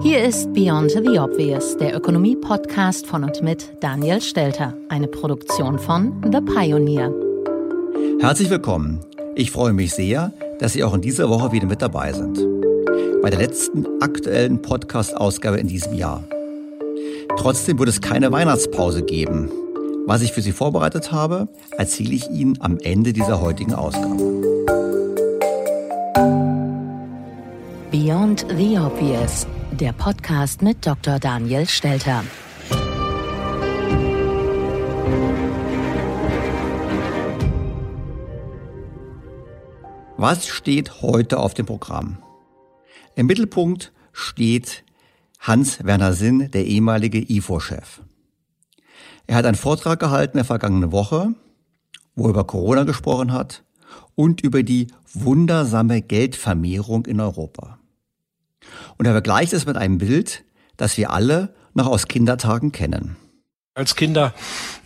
Hier ist Beyond the Obvious, der Ökonomie-Podcast von und mit Daniel Stelter, eine Produktion von The Pioneer. Herzlich willkommen. Ich freue mich sehr, dass Sie auch in dieser Woche wieder mit dabei sind. Bei der letzten aktuellen Podcast-Ausgabe in diesem Jahr. Trotzdem wird es keine Weihnachtspause geben. Was ich für Sie vorbereitet habe, erzähle ich Ihnen am Ende dieser heutigen Ausgabe. Beyond the Obvious, der Podcast mit Dr. Daniel Stelter. Was steht heute auf dem Programm? Im Mittelpunkt steht Hans-Werner Sinn, der ehemalige IFO-Chef. Er hat einen Vortrag gehalten in der vergangenen Woche, wo er über Corona gesprochen hat und über die wundersame Geldvermehrung in Europa. Und er vergleicht es mit einem Bild, das wir alle noch aus Kindertagen kennen. Als Kinder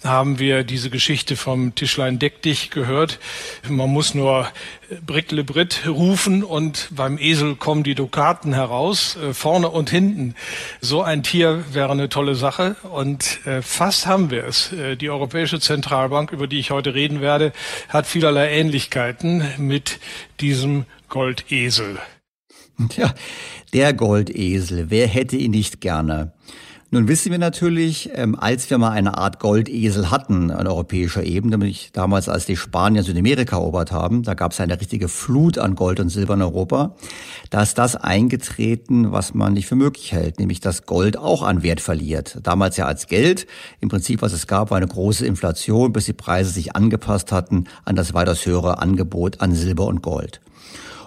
haben wir diese Geschichte vom Tischlein deck dich gehört. Man muss nur Brickle Brit rufen und beim Esel kommen die Dukaten heraus, äh, vorne und hinten. So ein Tier wäre eine tolle Sache und äh, fast haben wir es. Äh, die Europäische Zentralbank, über die ich heute reden werde, hat vielerlei Ähnlichkeiten mit diesem Goldesel. Ja, der Goldesel, wer hätte ihn nicht gerne? Nun wissen wir natürlich, ähm, als wir mal eine Art Goldesel hatten an europäischer Ebene, nämlich damals, als die Spanier Südamerika erobert haben, da gab es eine richtige Flut an Gold und Silber in Europa, da ist das eingetreten, was man nicht für möglich hält, nämlich dass Gold auch an Wert verliert. Damals ja als Geld. Im Prinzip, was es gab, war eine große Inflation, bis die Preise sich angepasst hatten an das weitaus höhere Angebot an Silber und Gold.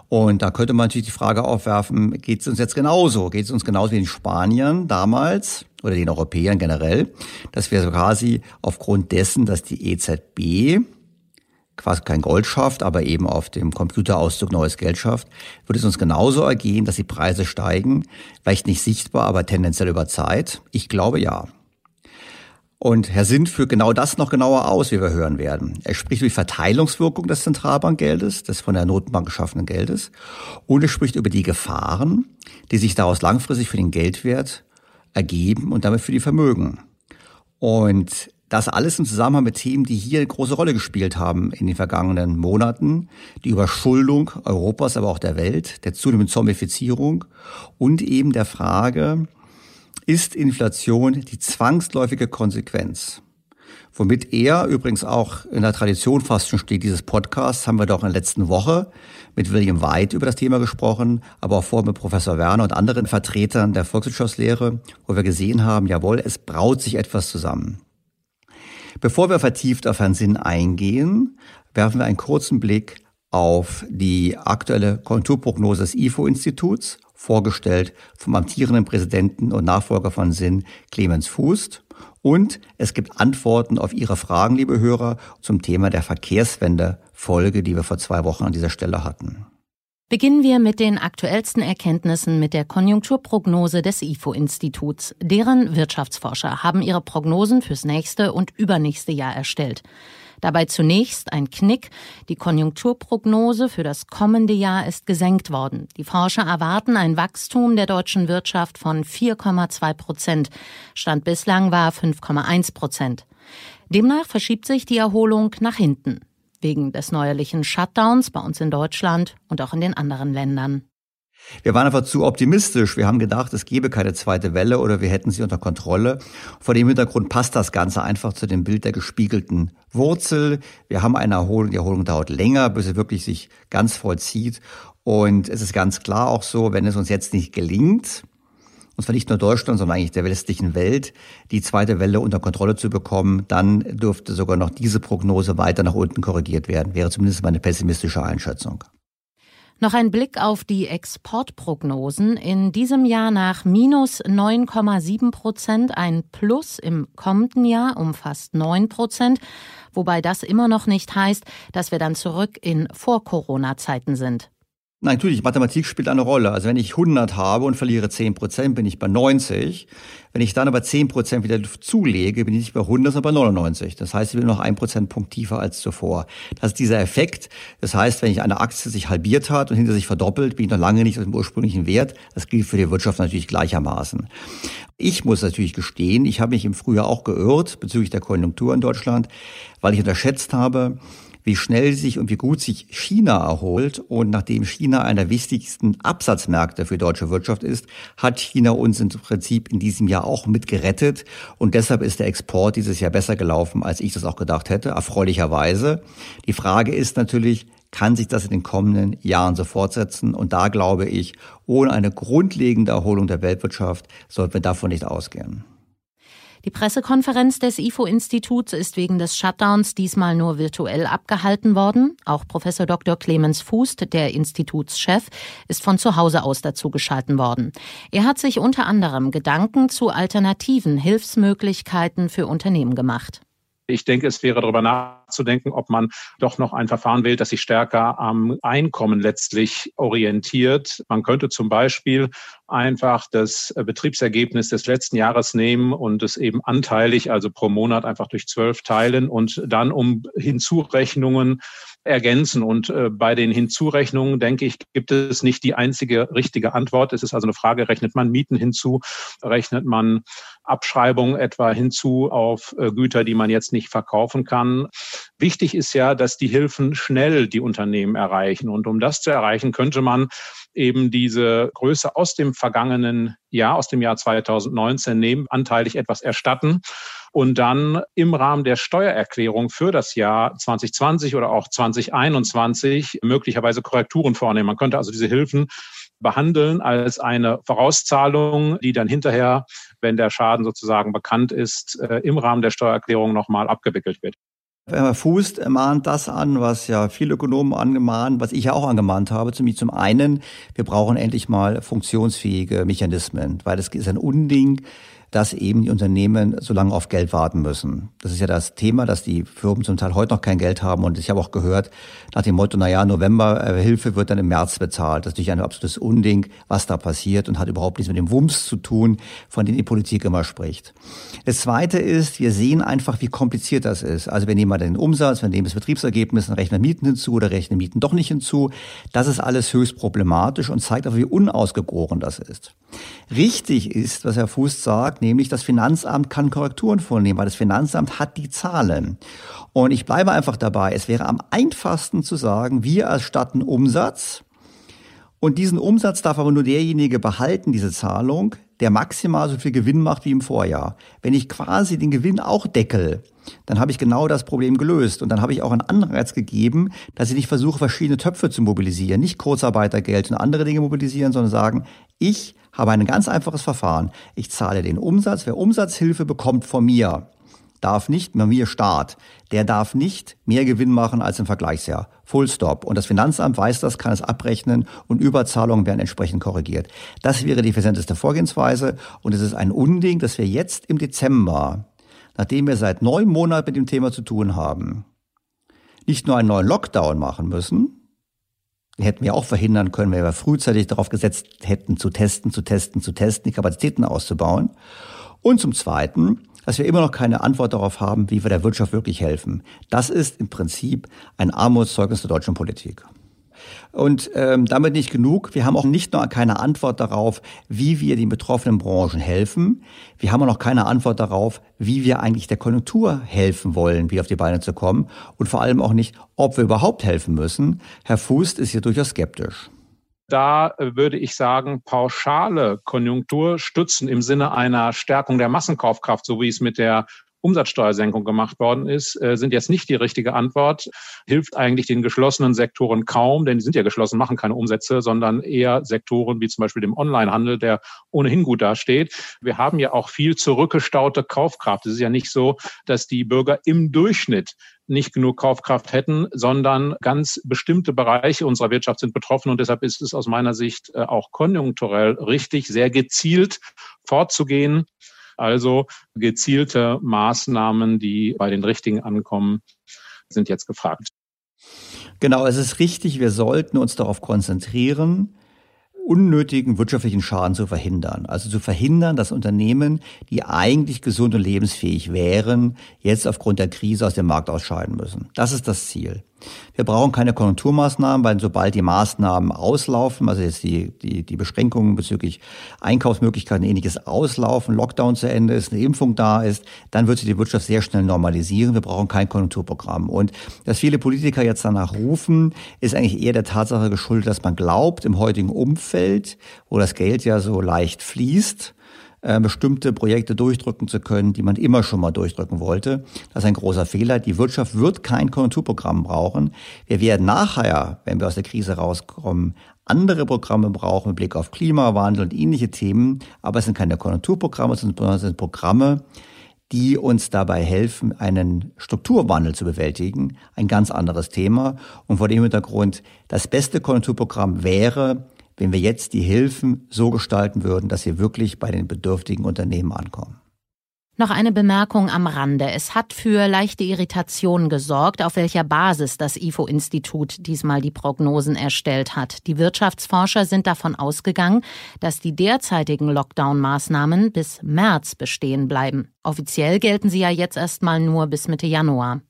Und da könnte man natürlich die Frage aufwerfen, geht es uns jetzt genauso? Geht es uns genauso wie den Spaniern damals oder den Europäern generell, dass wir so quasi aufgrund dessen, dass die EZB quasi kein Gold schafft, aber eben auf dem Computerauszug neues Geld schafft, würde es uns genauso ergehen, dass die Preise steigen, vielleicht nicht sichtbar, aber tendenziell über Zeit? Ich glaube ja. Und Herr Sinn führt genau das noch genauer aus, wie wir hören werden. Er spricht über die Verteilungswirkung des Zentralbankgeldes, des von der Notenbank geschaffenen Geldes. Und er spricht über die Gefahren, die sich daraus langfristig für den Geldwert ergeben und damit für die Vermögen. Und Das alles im Zusammenhang mit Themen, die hier eine große Rolle gespielt haben in den vergangenen Monaten. Die Überschuldung Europas, aber auch der Welt, der zunehmenden Zombifizierung und eben der Frage, ist Inflation die zwangsläufige Konsequenz? Womit er übrigens auch in der Tradition fast schon steht, dieses Podcasts, haben wir doch in der letzten Woche mit William White über das Thema gesprochen, aber auch vorher mit Professor Werner und anderen Vertretern der Volkswirtschaftslehre, wo wir gesehen haben, jawohl, es braut sich etwas zusammen. Bevor wir vertieft auf Herrn Sinn eingehen, werfen wir einen kurzen Blick auf die aktuelle Konjunkturprognose des IFO-Instituts, vorgestellt vom amtierenden Präsidenten und Nachfolger von Sinn, Clemens Fußt. Und es gibt Antworten auf Ihre Fragen, liebe Hörer, zum Thema der Verkehrswende-Folge, die wir vor zwei Wochen an dieser Stelle hatten. Beginnen wir mit den aktuellsten Erkenntnissen mit der Konjunkturprognose des IFO-Instituts. Deren Wirtschaftsforscher haben ihre Prognosen fürs nächste und übernächste Jahr erstellt. Dabei zunächst ein Knick. Die Konjunkturprognose für das kommende Jahr ist gesenkt worden. Die Forscher erwarten ein Wachstum der deutschen Wirtschaft von 4,2 Prozent. Stand bislang war 5,1 Prozent. Demnach verschiebt sich die Erholung nach hinten wegen des neuerlichen Shutdowns bei uns in Deutschland und auch in den anderen Ländern. Wir waren einfach zu optimistisch. Wir haben gedacht, es gebe keine zweite Welle oder wir hätten sie unter Kontrolle. Vor dem Hintergrund passt das Ganze einfach zu dem Bild der gespiegelten Wurzel. Wir haben eine Erholung. Die Erholung dauert länger, bis sie wirklich sich ganz vollzieht. Und es ist ganz klar auch so, wenn es uns jetzt nicht gelingt, und zwar nicht nur Deutschland, sondern eigentlich der westlichen Welt, die zweite Welle unter Kontrolle zu bekommen, dann dürfte sogar noch diese Prognose weiter nach unten korrigiert werden, wäre zumindest meine pessimistische Einschätzung. Noch ein Blick auf die Exportprognosen. In diesem Jahr nach minus 9,7 Prozent, ein Plus im kommenden Jahr um fast 9 Prozent, wobei das immer noch nicht heißt, dass wir dann zurück in Vor-Corona-Zeiten sind. Nein, natürlich, Mathematik spielt eine Rolle. Also wenn ich 100 habe und verliere 10 Prozent, bin ich bei 90. Wenn ich dann aber 10 Prozent wieder zulege, bin ich nicht bei 100, sondern bei 99. Das heißt, ich bin noch ein Prozentpunkt tiefer als zuvor. Das ist dieser Effekt. Das heißt, wenn ich eine Aktie sich halbiert hat und hinter sich verdoppelt, bin ich noch lange nicht auf dem ursprünglichen Wert. Das gilt für die Wirtschaft natürlich gleichermaßen. Ich muss natürlich gestehen, ich habe mich im Frühjahr auch geirrt bezüglich der Konjunktur in Deutschland, weil ich unterschätzt habe, wie schnell sich und wie gut sich China erholt. Und nachdem China einer der wichtigsten Absatzmärkte für deutsche Wirtschaft ist, hat China uns im Prinzip in diesem Jahr auch mitgerettet. Und deshalb ist der Export dieses Jahr besser gelaufen, als ich das auch gedacht hätte, erfreulicherweise. Die Frage ist natürlich, kann sich das in den kommenden Jahren so fortsetzen? Und da glaube ich, ohne eine grundlegende Erholung der Weltwirtschaft sollten wir davon nicht ausgehen. Die Pressekonferenz des IFO-Instituts ist wegen des Shutdowns diesmal nur virtuell abgehalten worden. Auch Professor Dr. Clemens Fußt, der Institutschef, ist von zu Hause aus dazugeschalten worden. Er hat sich unter anderem Gedanken zu alternativen Hilfsmöglichkeiten für Unternehmen gemacht. Ich denke, es wäre darüber nachzudenken, ob man doch noch ein Verfahren wählt, das sich stärker am Einkommen letztlich orientiert. Man könnte zum Beispiel einfach das Betriebsergebnis des letzten Jahres nehmen und es eben anteilig, also pro Monat einfach durch zwölf teilen und dann um Hinzurechnungen ergänzen. Und äh, bei den Hinzurechnungen, denke ich, gibt es nicht die einzige richtige Antwort. Es ist also eine Frage, rechnet man Mieten hinzu, rechnet man Abschreibungen etwa hinzu auf äh, Güter, die man jetzt nicht verkaufen kann. Wichtig ist ja, dass die Hilfen schnell die Unternehmen erreichen. Und um das zu erreichen, könnte man eben diese Größe aus dem vergangenen Jahr, aus dem Jahr 2019 nehmen, anteilig etwas erstatten und dann im Rahmen der Steuererklärung für das Jahr 2020 oder auch 2021 möglicherweise Korrekturen vornehmen. Man könnte also diese Hilfen behandeln als eine Vorauszahlung, die dann hinterher, wenn der Schaden sozusagen bekannt ist, äh, im Rahmen der Steuererklärung nochmal abgewickelt wird. Herr Fußt mahnt das an, was ja viele Ökonomen angemahnt, was ich ja auch angemahnt habe. Zum einen, wir brauchen endlich mal funktionsfähige Mechanismen, weil es ist ein Unding, dass eben die Unternehmen so lange auf Geld warten müssen. Das ist ja das Thema, dass die Firmen zum Teil heute noch kein Geld haben. Und ich habe auch gehört, nach dem Motto, na ja, November-Hilfe äh, wird dann im März bezahlt. Das ist natürlich ein absolutes Unding, was da passiert und hat überhaupt nichts mit dem Wumms zu tun, von dem die Politik immer spricht. Das Zweite ist, wir sehen einfach, wie kompliziert das ist. Also wir nehmen mal den Umsatz, wir nehmen das Betriebsergebnis, dann rechnen Mieten hinzu oder rechnen Mieten doch nicht hinzu. Das ist alles höchst problematisch und zeigt auch, wie unausgegoren das ist. Richtig ist, was Herr Fuß sagt, nämlich das Finanzamt kann Korrekturen vornehmen, weil das Finanzamt hat die Zahlen. Und ich bleibe einfach dabei, es wäre am einfachsten zu sagen, wir erstatten Umsatz und diesen Umsatz darf aber nur derjenige behalten, diese Zahlung, der maximal so viel Gewinn macht wie im Vorjahr. Wenn ich quasi den Gewinn auch deckel, dann habe ich genau das Problem gelöst. Und dann habe ich auch einen Anreiz gegeben, dass ich nicht versuche, verschiedene Töpfe zu mobilisieren, nicht Kurzarbeitergeld und andere Dinge mobilisieren, sondern sagen, ich habe ein ganz einfaches Verfahren. Ich zahle den Umsatz. Wer Umsatzhilfe bekommt von mir, darf nicht, bei mir Staat, der darf nicht mehr Gewinn machen als im Vergleichsjahr. Full stop. Und das Finanzamt weiß das, kann es abrechnen und Überzahlungen werden entsprechend korrigiert. Das wäre die effizienteste Vorgehensweise und es ist ein Unding, dass wir jetzt im Dezember, nachdem wir seit neun Monaten mit dem Thema zu tun haben, nicht nur einen neuen Lockdown machen müssen, hätten wir auch verhindern können, wenn wir frühzeitig darauf gesetzt hätten, zu testen, zu testen, zu testen, die Kapazitäten auszubauen. Und zum Zweiten, dass wir immer noch keine Antwort darauf haben, wie wir der Wirtschaft wirklich helfen. Das ist im Prinzip ein Armutszeugnis der deutschen Politik. Und ähm, damit nicht genug. Wir haben auch nicht nur keine Antwort darauf, wie wir den betroffenen Branchen helfen. Wir haben auch noch keine Antwort darauf, wie wir eigentlich der Konjunktur helfen wollen, wieder auf die Beine zu kommen. Und vor allem auch nicht, ob wir überhaupt helfen müssen. Herr Fuß ist hier durchaus skeptisch. Da äh, würde ich sagen, pauschale Konjunkturstützen im Sinne einer Stärkung der Massenkaufkraft, so wie es mit der Umsatzsteuersenkung gemacht worden ist, äh, sind jetzt nicht die richtige Antwort. Hilft eigentlich den geschlossenen Sektoren kaum, denn die sind ja geschlossen, machen keine Umsätze, sondern eher Sektoren wie zum Beispiel dem Onlinehandel, der ohnehin gut dasteht. Wir haben ja auch viel zurückgestaute Kaufkraft. Es ist ja nicht so, dass die Bürger im Durchschnitt nicht genug Kaufkraft hätten, sondern ganz bestimmte Bereiche unserer Wirtschaft sind betroffen. Und deshalb ist es aus meiner Sicht äh, auch konjunkturell richtig, sehr gezielt vorzugehen. Also gezielte Maßnahmen, die bei den Richtigen ankommen, sind jetzt gefragt. Genau, es ist richtig, wir sollten uns darauf konzentrieren, unnötigen wirtschaftlichen Schaden zu verhindern. Also zu verhindern, dass Unternehmen, die eigentlich gesund und lebensfähig wären, jetzt aufgrund der Krise aus dem Markt ausscheiden müssen. Das ist das Ziel. Wir brauchen keine Konjunkturmaßnahmen, weil sobald die Maßnahmen auslaufen, also jetzt die, die, die Beschränkungen bezüglich Einkaufsmöglichkeiten ähnliches auslaufen, Lockdown zu Ende ist, eine Impfung da ist, dann wird sich die Wirtschaft sehr schnell normalisieren. Wir brauchen kein Konjunkturprogramm. Und dass viele Politiker jetzt danach rufen, ist eigentlich eher der Tatsache geschuldet, dass man glaubt, im heutigen Umfeld, wo das Geld ja so leicht fließt, äh, bestimmte Projekte durchdrücken zu können, die man immer schon mal durchdrücken wollte. Das ist ein großer Fehler. Die Wirtschaft wird kein Konjunkturprogramm brauchen. Wir werden nachher, wenn wir aus der Krise rauskommen, andere Programme brauchen mit Blick auf Klimawandel und ähnliche Themen. Aber es sind keine Konjunkturprogramme, sondern es sind Programme, die uns dabei helfen, einen Strukturwandel zu bewältigen. Ein ganz anderes Thema. Und vor dem Hintergrund, das beste Konjunkturprogramm wäre, wenn wir jetzt die Hilfen so gestalten würden, dass sie wirklich bei den bedürftigen Unternehmen ankommen. Noch eine Bemerkung am Rande. Es hat für leichte Irritationen gesorgt, auf welcher Basis das IFO-Institut diesmal die Prognosen erstellt hat. Die Wirtschaftsforscher sind davon ausgegangen, dass die derzeitigen Lockdown-Maßnahmen bis März bestehen bleiben. Offiziell gelten sie ja jetzt erstmal nur bis Mitte Januar.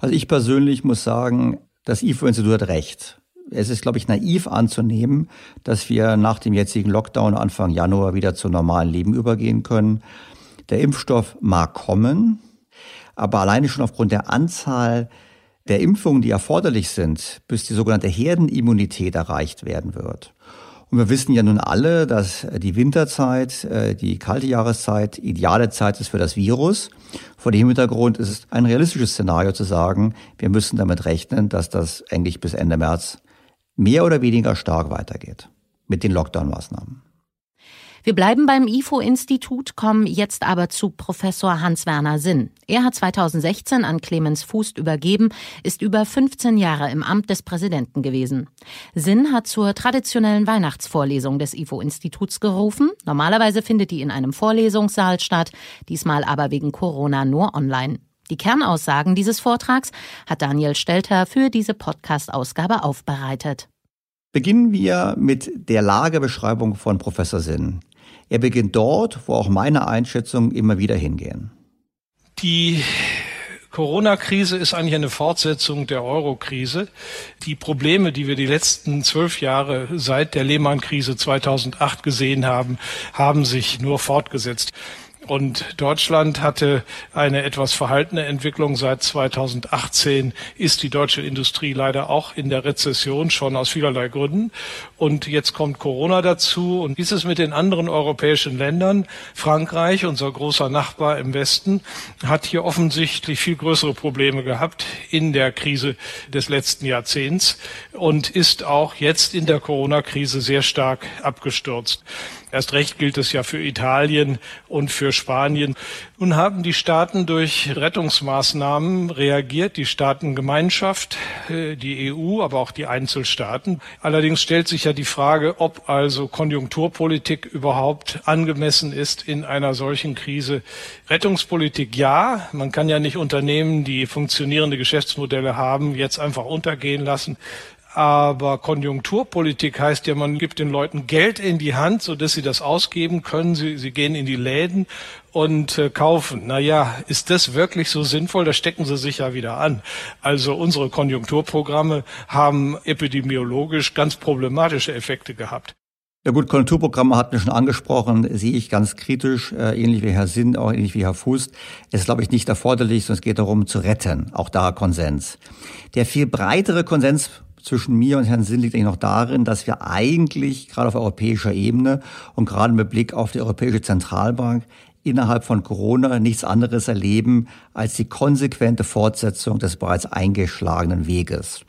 Also ich persönlich muss sagen, das IFO-Institut hat recht es ist, glaube ich, naiv anzunehmen, dass wir nach dem jetzigen Lockdown Anfang Januar wieder zu normalen Leben übergehen können. Der Impfstoff mag kommen, aber alleine schon aufgrund der Anzahl der Impfungen, die erforderlich sind, bis die sogenannte Herdenimmunität erreicht werden wird. Und wir wissen ja nun alle, dass die Winterzeit, äh, die kalte Jahreszeit, ideale Zeit ist für das Virus. Vor dem Hintergrund ist es ein realistisches Szenario zu sagen, wir müssen damit rechnen, dass das eigentlich bis Ende März mehr oder weniger stark weitergeht mit den Lockdown-Maßnahmen. Wir bleiben beim IFO-Institut, kommen jetzt aber zu Professor Hans-Werner Sinn. Er hat 2016 an Clemens Fußt übergeben, ist über 15 Jahre im Amt des Präsidenten gewesen. Sinn hat zur traditionellen Weihnachtsvorlesung des IFO-Instituts gerufen. Normalerweise findet die in einem Vorlesungssaal statt, diesmal aber wegen Corona nur online. Die Kernaussagen dieses Vortrags hat Daniel Stelter für diese Podcast-Ausgabe aufbereitet. Beginnen wir mit der Lagebeschreibung von Professor Sinn. Er beginnt dort, wo auch meine Einschätzungen immer wieder hingehen. Die Corona-Krise ist eigentlich eine Fortsetzung der Euro-Krise. Die Probleme, die wir die letzten zwölf Jahre seit der Lehman-Krise 2008 gesehen haben, haben sich nur fortgesetzt. Und Deutschland hatte eine etwas verhaltene Entwicklung. Seit 2018 ist die deutsche Industrie leider auch in der Rezession, schon aus vielerlei Gründen. Und jetzt kommt Corona dazu. Und wie ist es mit den anderen europäischen Ländern? Frankreich, unser großer Nachbar im Westen, hat hier offensichtlich viel größere Probleme gehabt in der Krise des letzten Jahrzehnts und ist auch jetzt in der Corona-Krise sehr stark abgestürzt. Erst recht gilt es ja für Italien und für Spanien. Nun haben die Staaten durch Rettungsmaßnahmen reagiert, die Staatengemeinschaft, äh, die EU, aber auch die Einzelstaaten. Allerdings stellt sich ja die Frage, ob also Konjunkturpolitik überhaupt angemessen ist in einer solchen Krise. Rettungspolitik ja, man kann ja nicht Unternehmen, die funktionierende Geschäftsmodelle haben, jetzt einfach untergehen lassen. Aber Konjunkturpolitik heißt ja, man gibt den Leuten Geld in die Hand, so dass sie das ausgeben können. Sie, sie gehen in die Läden und äh, kaufen. Naja, ist das wirklich so sinnvoll? Da stecken sie sich ja wieder an. Also unsere Konjunkturprogramme haben epidemiologisch ganz problematische Effekte gehabt. Ja gut, Konjunkturprogramme hatten wir schon angesprochen, sehe ich ganz kritisch, äh, ähnlich wie Herr Sinn, auch ähnlich wie Herr Fuß. Es ist, glaube ich, nicht erforderlich, sondern es geht darum, zu retten. Auch da Konsens. Der viel breitere Konsens zwischen mir und Herrn Sinn liegt eigentlich noch darin, dass wir eigentlich gerade auf europäischer Ebene und gerade mit Blick auf die Europäische Zentralbank innerhalb von Corona nichts anderes erleben als die konsequente Fortsetzung des bereits eingeschlagenen Weges.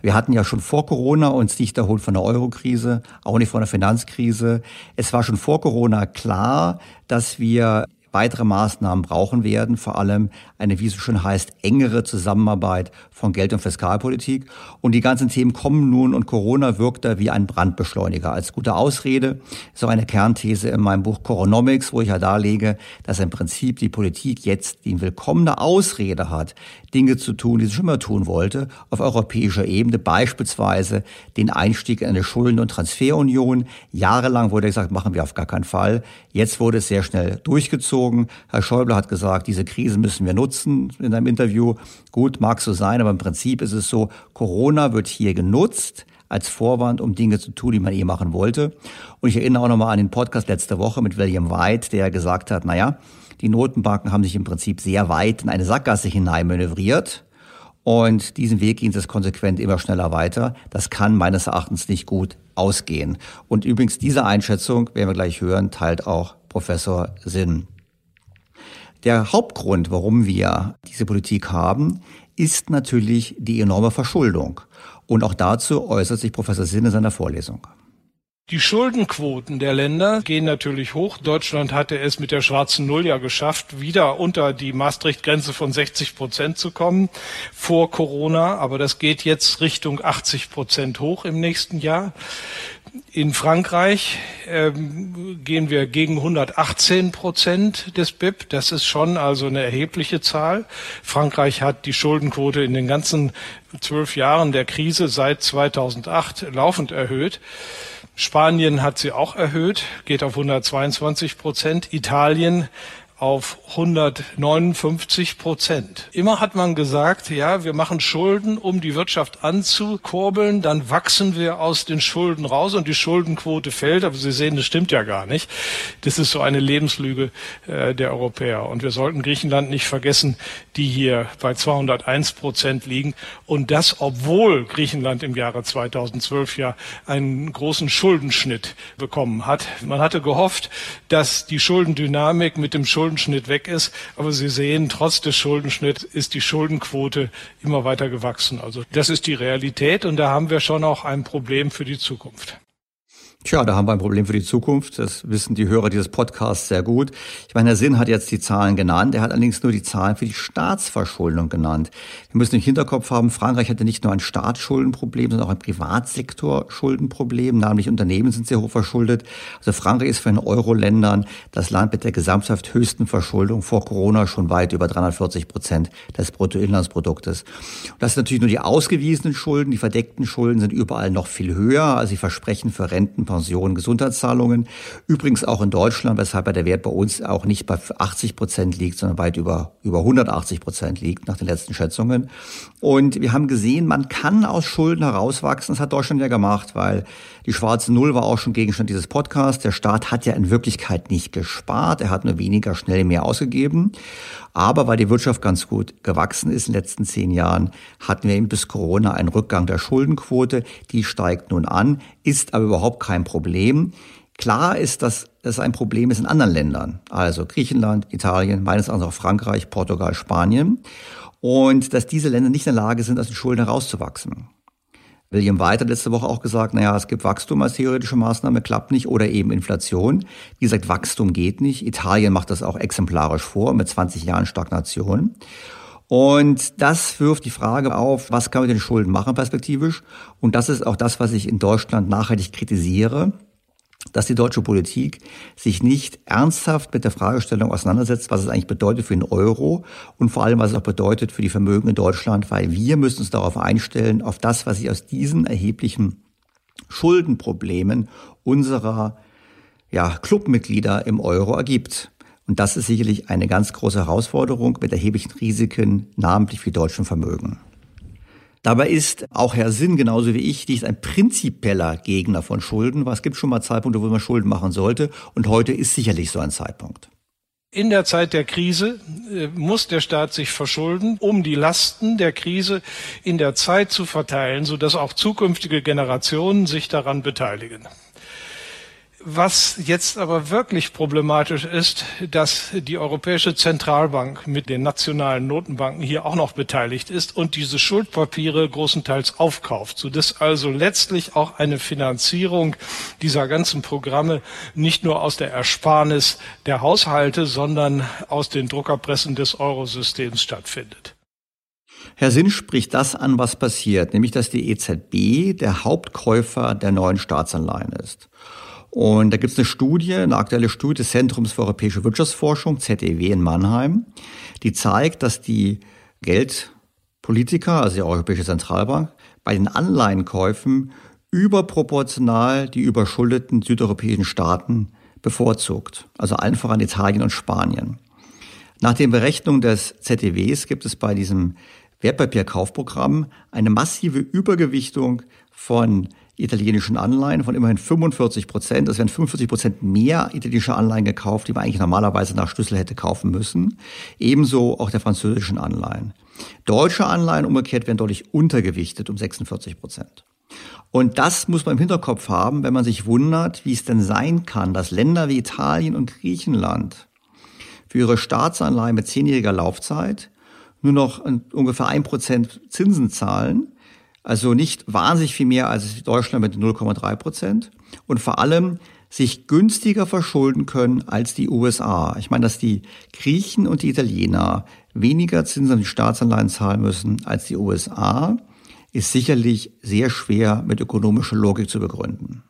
Wir hatten ja schon vor Corona uns nicht erholt von der Eurokrise, auch nicht von der Finanzkrise. Es war schon vor Corona klar, dass wir weitere Maßnahmen brauchen werden, vor allem eine, wie es so heißt, engere Zusammenarbeit von Geld- und Fiskalpolitik. Und die ganzen Themen kommen nun und Corona wirkt da wie ein Brandbeschleuniger. Als gute Ausrede ist auch eine Kernthese in meinem Buch Coronomics, wo ich ja darlege, dass im Prinzip die Politik jetzt die willkommene Ausrede hat, Dinge zu tun, die sie schon immer tun wollte, auf europäischer Ebene, beispielsweise den Einstieg in eine Schulden- und Transferunion. Jahrelang wurde gesagt, machen wir auf gar keinen Fall. Jetzt wurde es sehr schnell durchgezogen. Herr Schäuble hat gesagt, diese Krise müssen wir nutzen in einem Interview. Gut, mag so sein, aber im Prinzip ist es so, Corona wird hier genutzt als Vorwand, um Dinge zu tun, die man eh machen wollte. Und ich erinnere auch nochmal an den Podcast letzte Woche mit William White, der gesagt hat, naja, die Notenbanken haben sich im Prinzip sehr weit in eine Sackgasse hinein manövriert. Und diesen Weg ging es konsequent immer schneller weiter. Das kann meines Erachtens nicht gut ausgehen. Und übrigens diese Einschätzung, werden wir gleich hören, teilt auch Professor Sinn. Der Hauptgrund, warum wir diese Politik haben, ist natürlich die enorme Verschuldung. Und auch dazu äußert sich Professor Sinn in seiner Vorlesung. Die Schuldenquoten der Länder gehen natürlich hoch. Deutschland hatte es mit der schwarzen Null ja geschafft, wieder unter die Maastricht-Grenze von 60 Prozent zu kommen vor Corona. Aber das geht jetzt Richtung 80 Prozent hoch im nächsten Jahr. In Frankreich ähm, gehen wir gegen 118 Prozent des BIP. Das ist schon also eine erhebliche Zahl. Frankreich hat die Schuldenquote in den ganzen zwölf Jahren der Krise seit 2008 laufend erhöht. Spanien hat sie auch erhöht, geht auf 122 Prozent. Italien auf 159 Prozent. Immer hat man gesagt, ja, wir machen Schulden, um die Wirtschaft anzukurbeln, dann wachsen wir aus den Schulden raus und die Schuldenquote fällt. Aber Sie sehen, das stimmt ja gar nicht. Das ist so eine Lebenslüge äh, der Europäer. Und wir sollten Griechenland nicht vergessen, die hier bei 201 Prozent liegen. Und das, obwohl Griechenland im Jahre 2012 ja einen großen Schuldenschnitt bekommen hat. Man hatte gehofft, dass die Schuldendynamik mit dem Schulden Schuldenschnitt weg ist. Aber Sie sehen, trotz des Schuldenschnitts ist die Schuldenquote immer weiter gewachsen. Also das ist die Realität und da haben wir schon auch ein Problem für die Zukunft. Tja, da haben wir ein Problem für die Zukunft. Das wissen die Hörer dieses Podcasts sehr gut. Ich meine, Herr Sinn hat jetzt die Zahlen genannt. Er hat allerdings nur die Zahlen für die Staatsverschuldung genannt. Wir müssen im Hinterkopf haben, Frankreich hatte nicht nur ein Staatsschuldenproblem, sondern auch ein Privatsektorschuldenproblem. Nämlich Unternehmen sind sehr hoch verschuldet. Also Frankreich ist für den Euro-Ländern das Land mit der gesamthaft höchsten Verschuldung vor Corona schon weit über 340 Prozent des Bruttoinlandsproduktes. Und das sind natürlich nur die ausgewiesenen Schulden. Die verdeckten Schulden sind überall noch viel höher. Also die Versprechen für Renten, Pensionen, Gesundheitszahlungen. Übrigens auch in Deutschland, weshalb der Wert bei uns auch nicht bei 80 Prozent liegt, sondern weit über, über 180 Prozent liegt nach den letzten Schätzungen. Und wir haben gesehen, man kann aus Schulden herauswachsen. Das hat Deutschland ja gemacht, weil die schwarze Null war auch schon Gegenstand dieses Podcasts. Der Staat hat ja in Wirklichkeit nicht gespart. Er hat nur weniger schnell mehr ausgegeben. Aber weil die Wirtschaft ganz gut gewachsen ist in den letzten zehn Jahren, hatten wir eben bis Corona einen Rückgang der Schuldenquote. Die steigt nun an, ist aber überhaupt kein Problem. Klar ist, dass es ein Problem ist in anderen Ländern, also Griechenland, Italien, meines Erachtens auch Frankreich, Portugal, Spanien. Und dass diese Länder nicht in der Lage sind, aus den Schulden herauszuwachsen. William White hat letzte Woche auch gesagt, naja, es gibt Wachstum als theoretische Maßnahme, klappt nicht, oder eben Inflation. Wie gesagt, Wachstum geht nicht. Italien macht das auch exemplarisch vor, mit 20 Jahren Stagnation. Und das wirft die Frage auf, was kann man mit den Schulden machen perspektivisch? Und das ist auch das, was ich in Deutschland nachhaltig kritisiere dass die deutsche Politik sich nicht ernsthaft mit der Fragestellung auseinandersetzt, was es eigentlich bedeutet für den Euro und vor allem, was es auch bedeutet für die Vermögen in Deutschland, weil wir müssen uns darauf einstellen, auf das, was sich aus diesen erheblichen Schuldenproblemen unserer ja, Clubmitglieder im Euro ergibt. Und das ist sicherlich eine ganz große Herausforderung mit erheblichen Risiken, namentlich für deutschen Vermögen. Dabei ist auch Herr Sinn genauso wie ich nicht ein prinzipieller Gegner von Schulden, weil es gibt schon mal Zeitpunkte, wo man Schulden machen sollte und heute ist sicherlich so ein Zeitpunkt. In der Zeit der Krise äh, muss der Staat sich verschulden, um die Lasten der Krise in der Zeit zu verteilen, sodass auch zukünftige Generationen sich daran beteiligen. Was jetzt aber wirklich problematisch ist, dass die Europäische Zentralbank mit den nationalen Notenbanken hier auch noch beteiligt ist und diese Schuldpapiere großenteils aufkauft, sodass also letztlich auch eine Finanzierung dieser ganzen Programme nicht nur aus der Ersparnis der Haushalte, sondern aus den Druckerpressen des Eurosystems stattfindet. Herr Sinn spricht das an, was passiert, nämlich dass die EZB der Hauptkäufer der neuen Staatsanleihen ist. Und da gibt es eine Studie, eine aktuelle Studie des Zentrums für Europäische Wirtschaftsforschung, ZEW in Mannheim, die zeigt, dass die Geldpolitiker, also die Europäische Zentralbank, bei den Anleihenkäufen überproportional die überschuldeten südeuropäischen Staaten bevorzugt. Also allen voran Italien und Spanien. Nach den Berechnungen des ZDWs gibt es bei diesem Wertpapierkaufprogramm eine massive Übergewichtung von italienischen Anleihen von immerhin 45 Prozent. Es werden 45 Prozent mehr italienische Anleihen gekauft, die man eigentlich normalerweise nach Schlüssel hätte kaufen müssen. Ebenso auch der französischen Anleihen. Deutsche Anleihen umgekehrt werden deutlich untergewichtet um 46 Prozent. Und das muss man im Hinterkopf haben, wenn man sich wundert, wie es denn sein kann, dass Länder wie Italien und Griechenland für ihre Staatsanleihen mit zehnjähriger Laufzeit nur noch ungefähr ein Prozent Zinsen zahlen also nicht wahnsinnig viel mehr als Deutschland mit 0,3 Prozent. Und vor allem sich günstiger verschulden können als die USA. Ich meine, dass die Griechen und die Italiener weniger Zinsen an die Staatsanleihen zahlen müssen als die USA, ist sicherlich sehr schwer mit ökonomischer Logik zu begründen.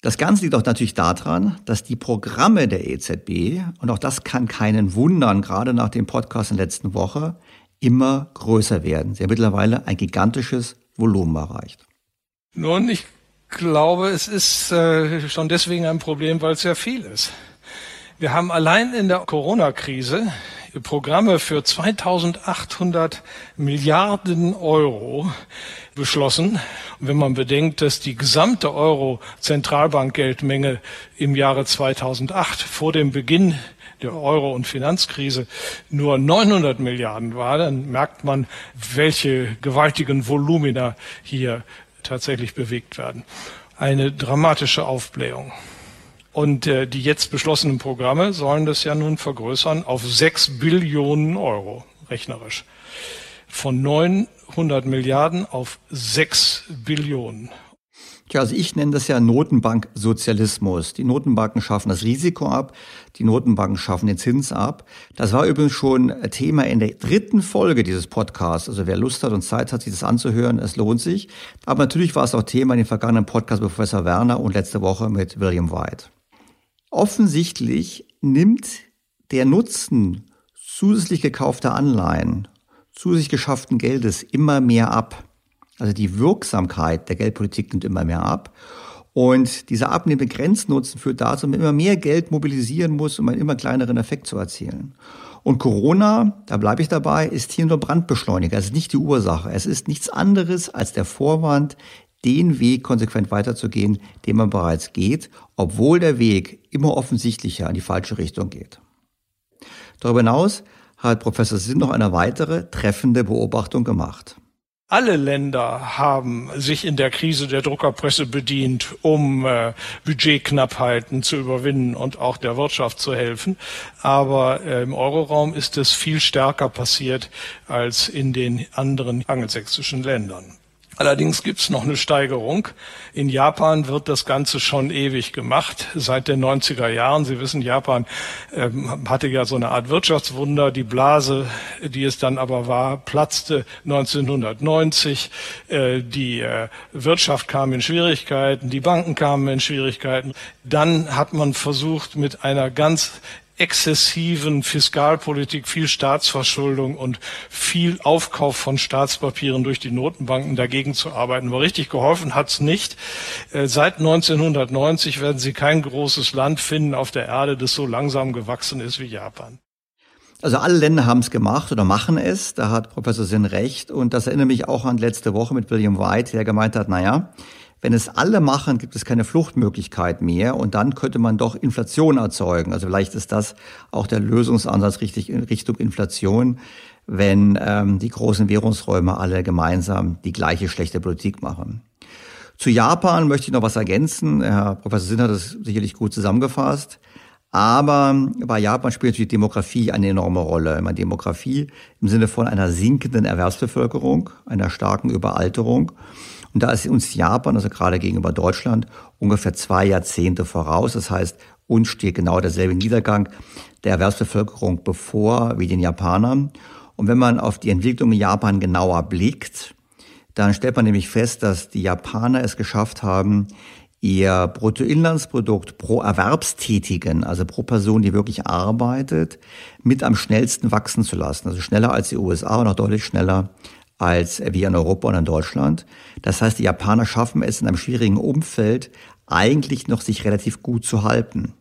Das Ganze liegt auch natürlich daran, dass die Programme der EZB, und auch das kann keinen wundern, gerade nach dem Podcast in der letzten Woche, immer größer werden. Sie haben mittlerweile ein gigantisches Volumen erreicht. Nun, ich glaube, es ist äh, schon deswegen ein Problem, weil es sehr viel ist. Wir haben allein in der Corona-Krise Programme für 2800 Milliarden Euro beschlossen. Und wenn man bedenkt, dass die gesamte Euro-Zentralbankgeldmenge im Jahre 2008 vor dem Beginn der Euro- und Finanzkrise nur 900 Milliarden war, dann merkt man, welche gewaltigen Volumina hier tatsächlich bewegt werden. Eine dramatische Aufblähung. Und äh, die jetzt beschlossenen Programme sollen das ja nun vergrößern auf 6 Billionen Euro, rechnerisch. Von 900 Milliarden auf 6 Billionen. Tja, also ich nenne das ja Notenbanksozialismus. Die Notenbanken schaffen das Risiko ab, die Notenbanken schaffen den Zins ab. Das war übrigens schon Thema in der dritten Folge dieses Podcasts. Also wer Lust hat und Zeit hat, sich das anzuhören, es lohnt sich. Aber natürlich war es auch Thema in den vergangenen Podcasts mit Professor Werner und letzte Woche mit William White. Offensichtlich nimmt der Nutzen zusätzlich gekaufter Anleihen, zusätzlich geschafften Geldes immer mehr ab. Also die Wirksamkeit der Geldpolitik nimmt immer mehr ab. Und dieser abnehmende Grenznutzen führt dazu, dass man immer mehr Geld mobilisieren muss, um einen immer kleineren Effekt zu erzielen. Und Corona, da bleibe ich dabei, ist hier nur Brandbeschleuniger. Es ist nicht die Ursache. Es ist nichts anderes als der Vorwand, den Weg konsequent weiterzugehen, den man bereits geht, obwohl der Weg immer offensichtlicher in die falsche Richtung geht. Darüber hinaus hat Professor Sinn noch eine weitere treffende Beobachtung gemacht. Alle Länder haben sich in der Krise der Druckerpresse bedient, um äh, Budgetknappheiten zu überwinden und auch der Wirtschaft zu helfen. Aber äh, im Euroraum ist es viel stärker passiert als in den anderen angelsächsischen Ländern. Allerdings gibt es noch eine Steigerung. In Japan wird das Ganze schon ewig gemacht, seit den 90er Jahren. Sie wissen, Japan ähm, hatte ja so eine Art Wirtschaftswunder. Die Blase, die es dann aber war, platzte 1990. Äh, die äh, Wirtschaft kam in Schwierigkeiten, die Banken kamen in Schwierigkeiten. Dann hat man versucht, mit einer ganz exzessiven Fiskalpolitik, viel Staatsverschuldung und viel Aufkauf von Staatspapieren durch die Notenbanken dagegen zu arbeiten. Aber richtig geholfen hat's nicht. Äh, seit 1990 werden Sie kein großes Land finden auf der Erde, das so langsam gewachsen ist wie Japan. Also alle Länder haben es gemacht oder machen es. Da hat Professor Sinn recht. Und das erinnert mich auch an letzte Woche mit William White, der gemeint hat, naja, wenn es alle machen, gibt es keine Fluchtmöglichkeit mehr und dann könnte man doch Inflation erzeugen. Also vielleicht ist das auch der Lösungsansatz richtig in Richtung Inflation, wenn ähm, die großen Währungsräume alle gemeinsam die gleiche schlechte Politik machen. Zu Japan möchte ich noch was ergänzen. Herr Professor Sinn hat das sicherlich gut zusammengefasst. Aber bei Japan spielt die Demografie eine enorme Rolle. Meine Demografie im Sinne von einer sinkenden Erwerbsbevölkerung, einer starken Überalterung. Und da ist uns Japan, also gerade gegenüber Deutschland, ungefähr zwei Jahrzehnte voraus. Das heißt, uns steht genau derselbe Niedergang der Erwerbsbevölkerung bevor wie den Japanern. Und wenn man auf die Entwicklung in Japan genauer blickt, dann stellt man nämlich fest, dass die Japaner es geschafft haben, ihr Bruttoinlandsprodukt pro Erwerbstätigen, also pro Person, die wirklich arbeitet, mit am schnellsten wachsen zu lassen. Also schneller als die USA und auch deutlich schneller als wir in Europa und in Deutschland. Das heißt, die Japaner schaffen es in einem schwierigen Umfeld eigentlich noch sich relativ gut zu halten.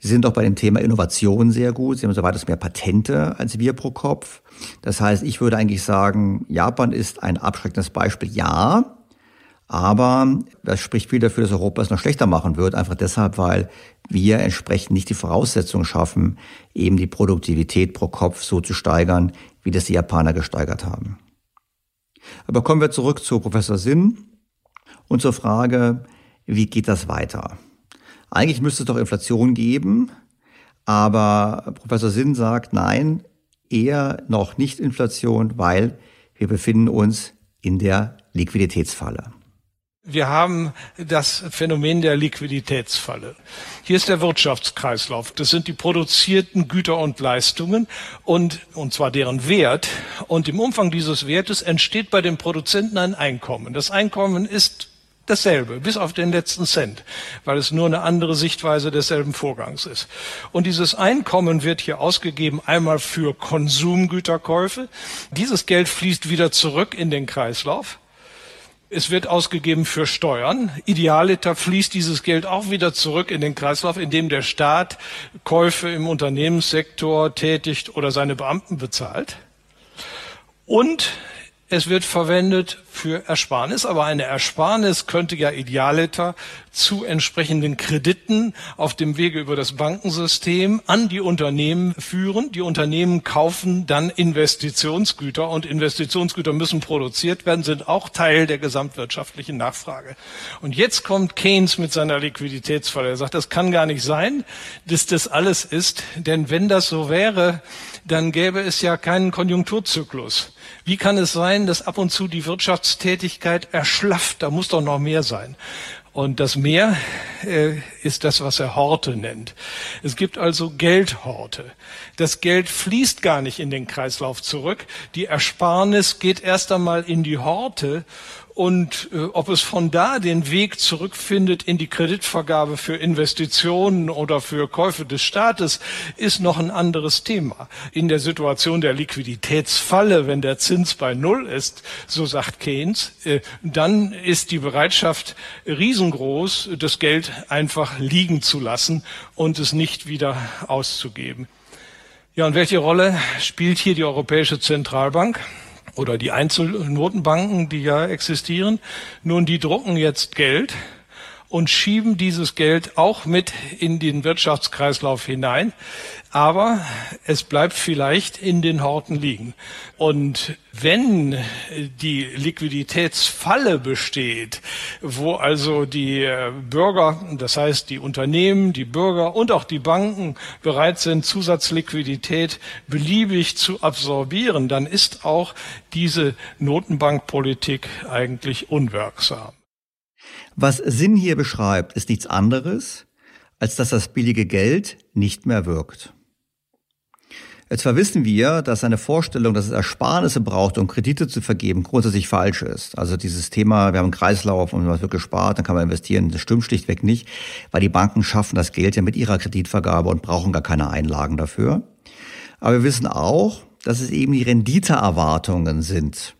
Sie sind auch bei dem Thema Innovation sehr gut. Sie haben so weitaus mehr Patente als wir pro Kopf. Das heißt, ich würde eigentlich sagen, Japan ist ein abschreckendes Beispiel, ja. Aber das spricht viel dafür, dass Europa es noch schlechter machen wird. Einfach deshalb, weil wir entsprechend nicht die Voraussetzungen schaffen, eben die Produktivität pro Kopf so zu steigern, wie das die Japaner gesteigert haben. Aber kommen wir zurück zu Professor Sinn und zur Frage, wie geht das weiter? Eigentlich müsste es doch Inflation geben, aber Professor Sinn sagt, nein, eher noch nicht Inflation, weil wir befinden uns in der Liquiditätsfalle. Wir haben das Phänomen der Liquiditätsfalle. Hier ist der Wirtschaftskreislauf. Das sind die produzierten Güter und Leistungen und, und zwar deren Wert. Und im Umfang dieses Wertes entsteht bei den Produzenten ein Einkommen. Das Einkommen ist dasselbe, bis auf den letzten Cent, weil es nur eine andere Sichtweise desselben Vorgangs ist. Und dieses Einkommen wird hier ausgegeben einmal für Konsumgüterkäufe. Dieses Geld fließt wieder zurück in den Kreislauf. Es wird ausgegeben für Steuern. Idealiter fließt dieses Geld auch wieder zurück in den Kreislauf, in dem der Staat Käufe im Unternehmenssektor tätigt oder seine Beamten bezahlt. Und es wird verwendet für Ersparnis, aber eine Ersparnis könnte ja idealiter zu entsprechenden Krediten auf dem Wege über das Bankensystem an die Unternehmen führen. Die Unternehmen kaufen dann Investitionsgüter und Investitionsgüter müssen produziert werden, sind auch Teil der gesamtwirtschaftlichen Nachfrage. Und jetzt kommt Keynes mit seiner Liquiditätsfalle. Er sagt, das kann gar nicht sein, dass das alles ist, denn wenn das so wäre, dann gäbe es ja keinen Konjunkturzyklus. Wie kann es sein, dass ab und zu die Wirtschaftstätigkeit erschlafft? Da muss doch noch mehr sein. Und das Mehr äh, ist das, was er Horte nennt. Es gibt also Geldhorte. Das Geld fließt gar nicht in den Kreislauf zurück. Die Ersparnis geht erst einmal in die Horte Und äh, ob es von da den Weg zurückfindet in die Kreditvergabe für Investitionen oder für Käufe des Staates, ist noch ein anderes Thema. In der Situation der Liquiditätsfalle, wenn der Zins bei Null ist, so sagt Keynes, äh, dann ist die Bereitschaft riesengroß, das Geld einfach liegen zu lassen und es nicht wieder auszugeben. Ja, und welche Rolle spielt hier die Europäische Zentralbank? Oder die Einzelnotenbanken, die ja existieren. Nun, die drucken jetzt Geld und schieben dieses Geld auch mit in den Wirtschaftskreislauf hinein. Aber es bleibt vielleicht in den Horten liegen. Und wenn die Liquiditätsfalle besteht, wo also die Bürger, das heißt die Unternehmen, die Bürger und auch die Banken bereit sind, Zusatzliquidität beliebig zu absorbieren, dann ist auch diese Notenbankpolitik eigentlich unwirksam. Was Sinn hier beschreibt, ist nichts anderes, als dass das billige Geld nicht mehr wirkt. Zwar wissen wir, dass eine Vorstellung, dass es Ersparnisse braucht, um Kredite zu vergeben, grundsätzlich falsch ist. Also dieses Thema, wir haben einen Kreislauf und was wird gespart, dann kann man investieren, das stimmt schlichtweg nicht, weil die Banken schaffen das Geld ja mit ihrer Kreditvergabe und brauchen gar keine Einlagen dafür. Aber wir wissen auch, dass es eben die Renditeerwartungen sind,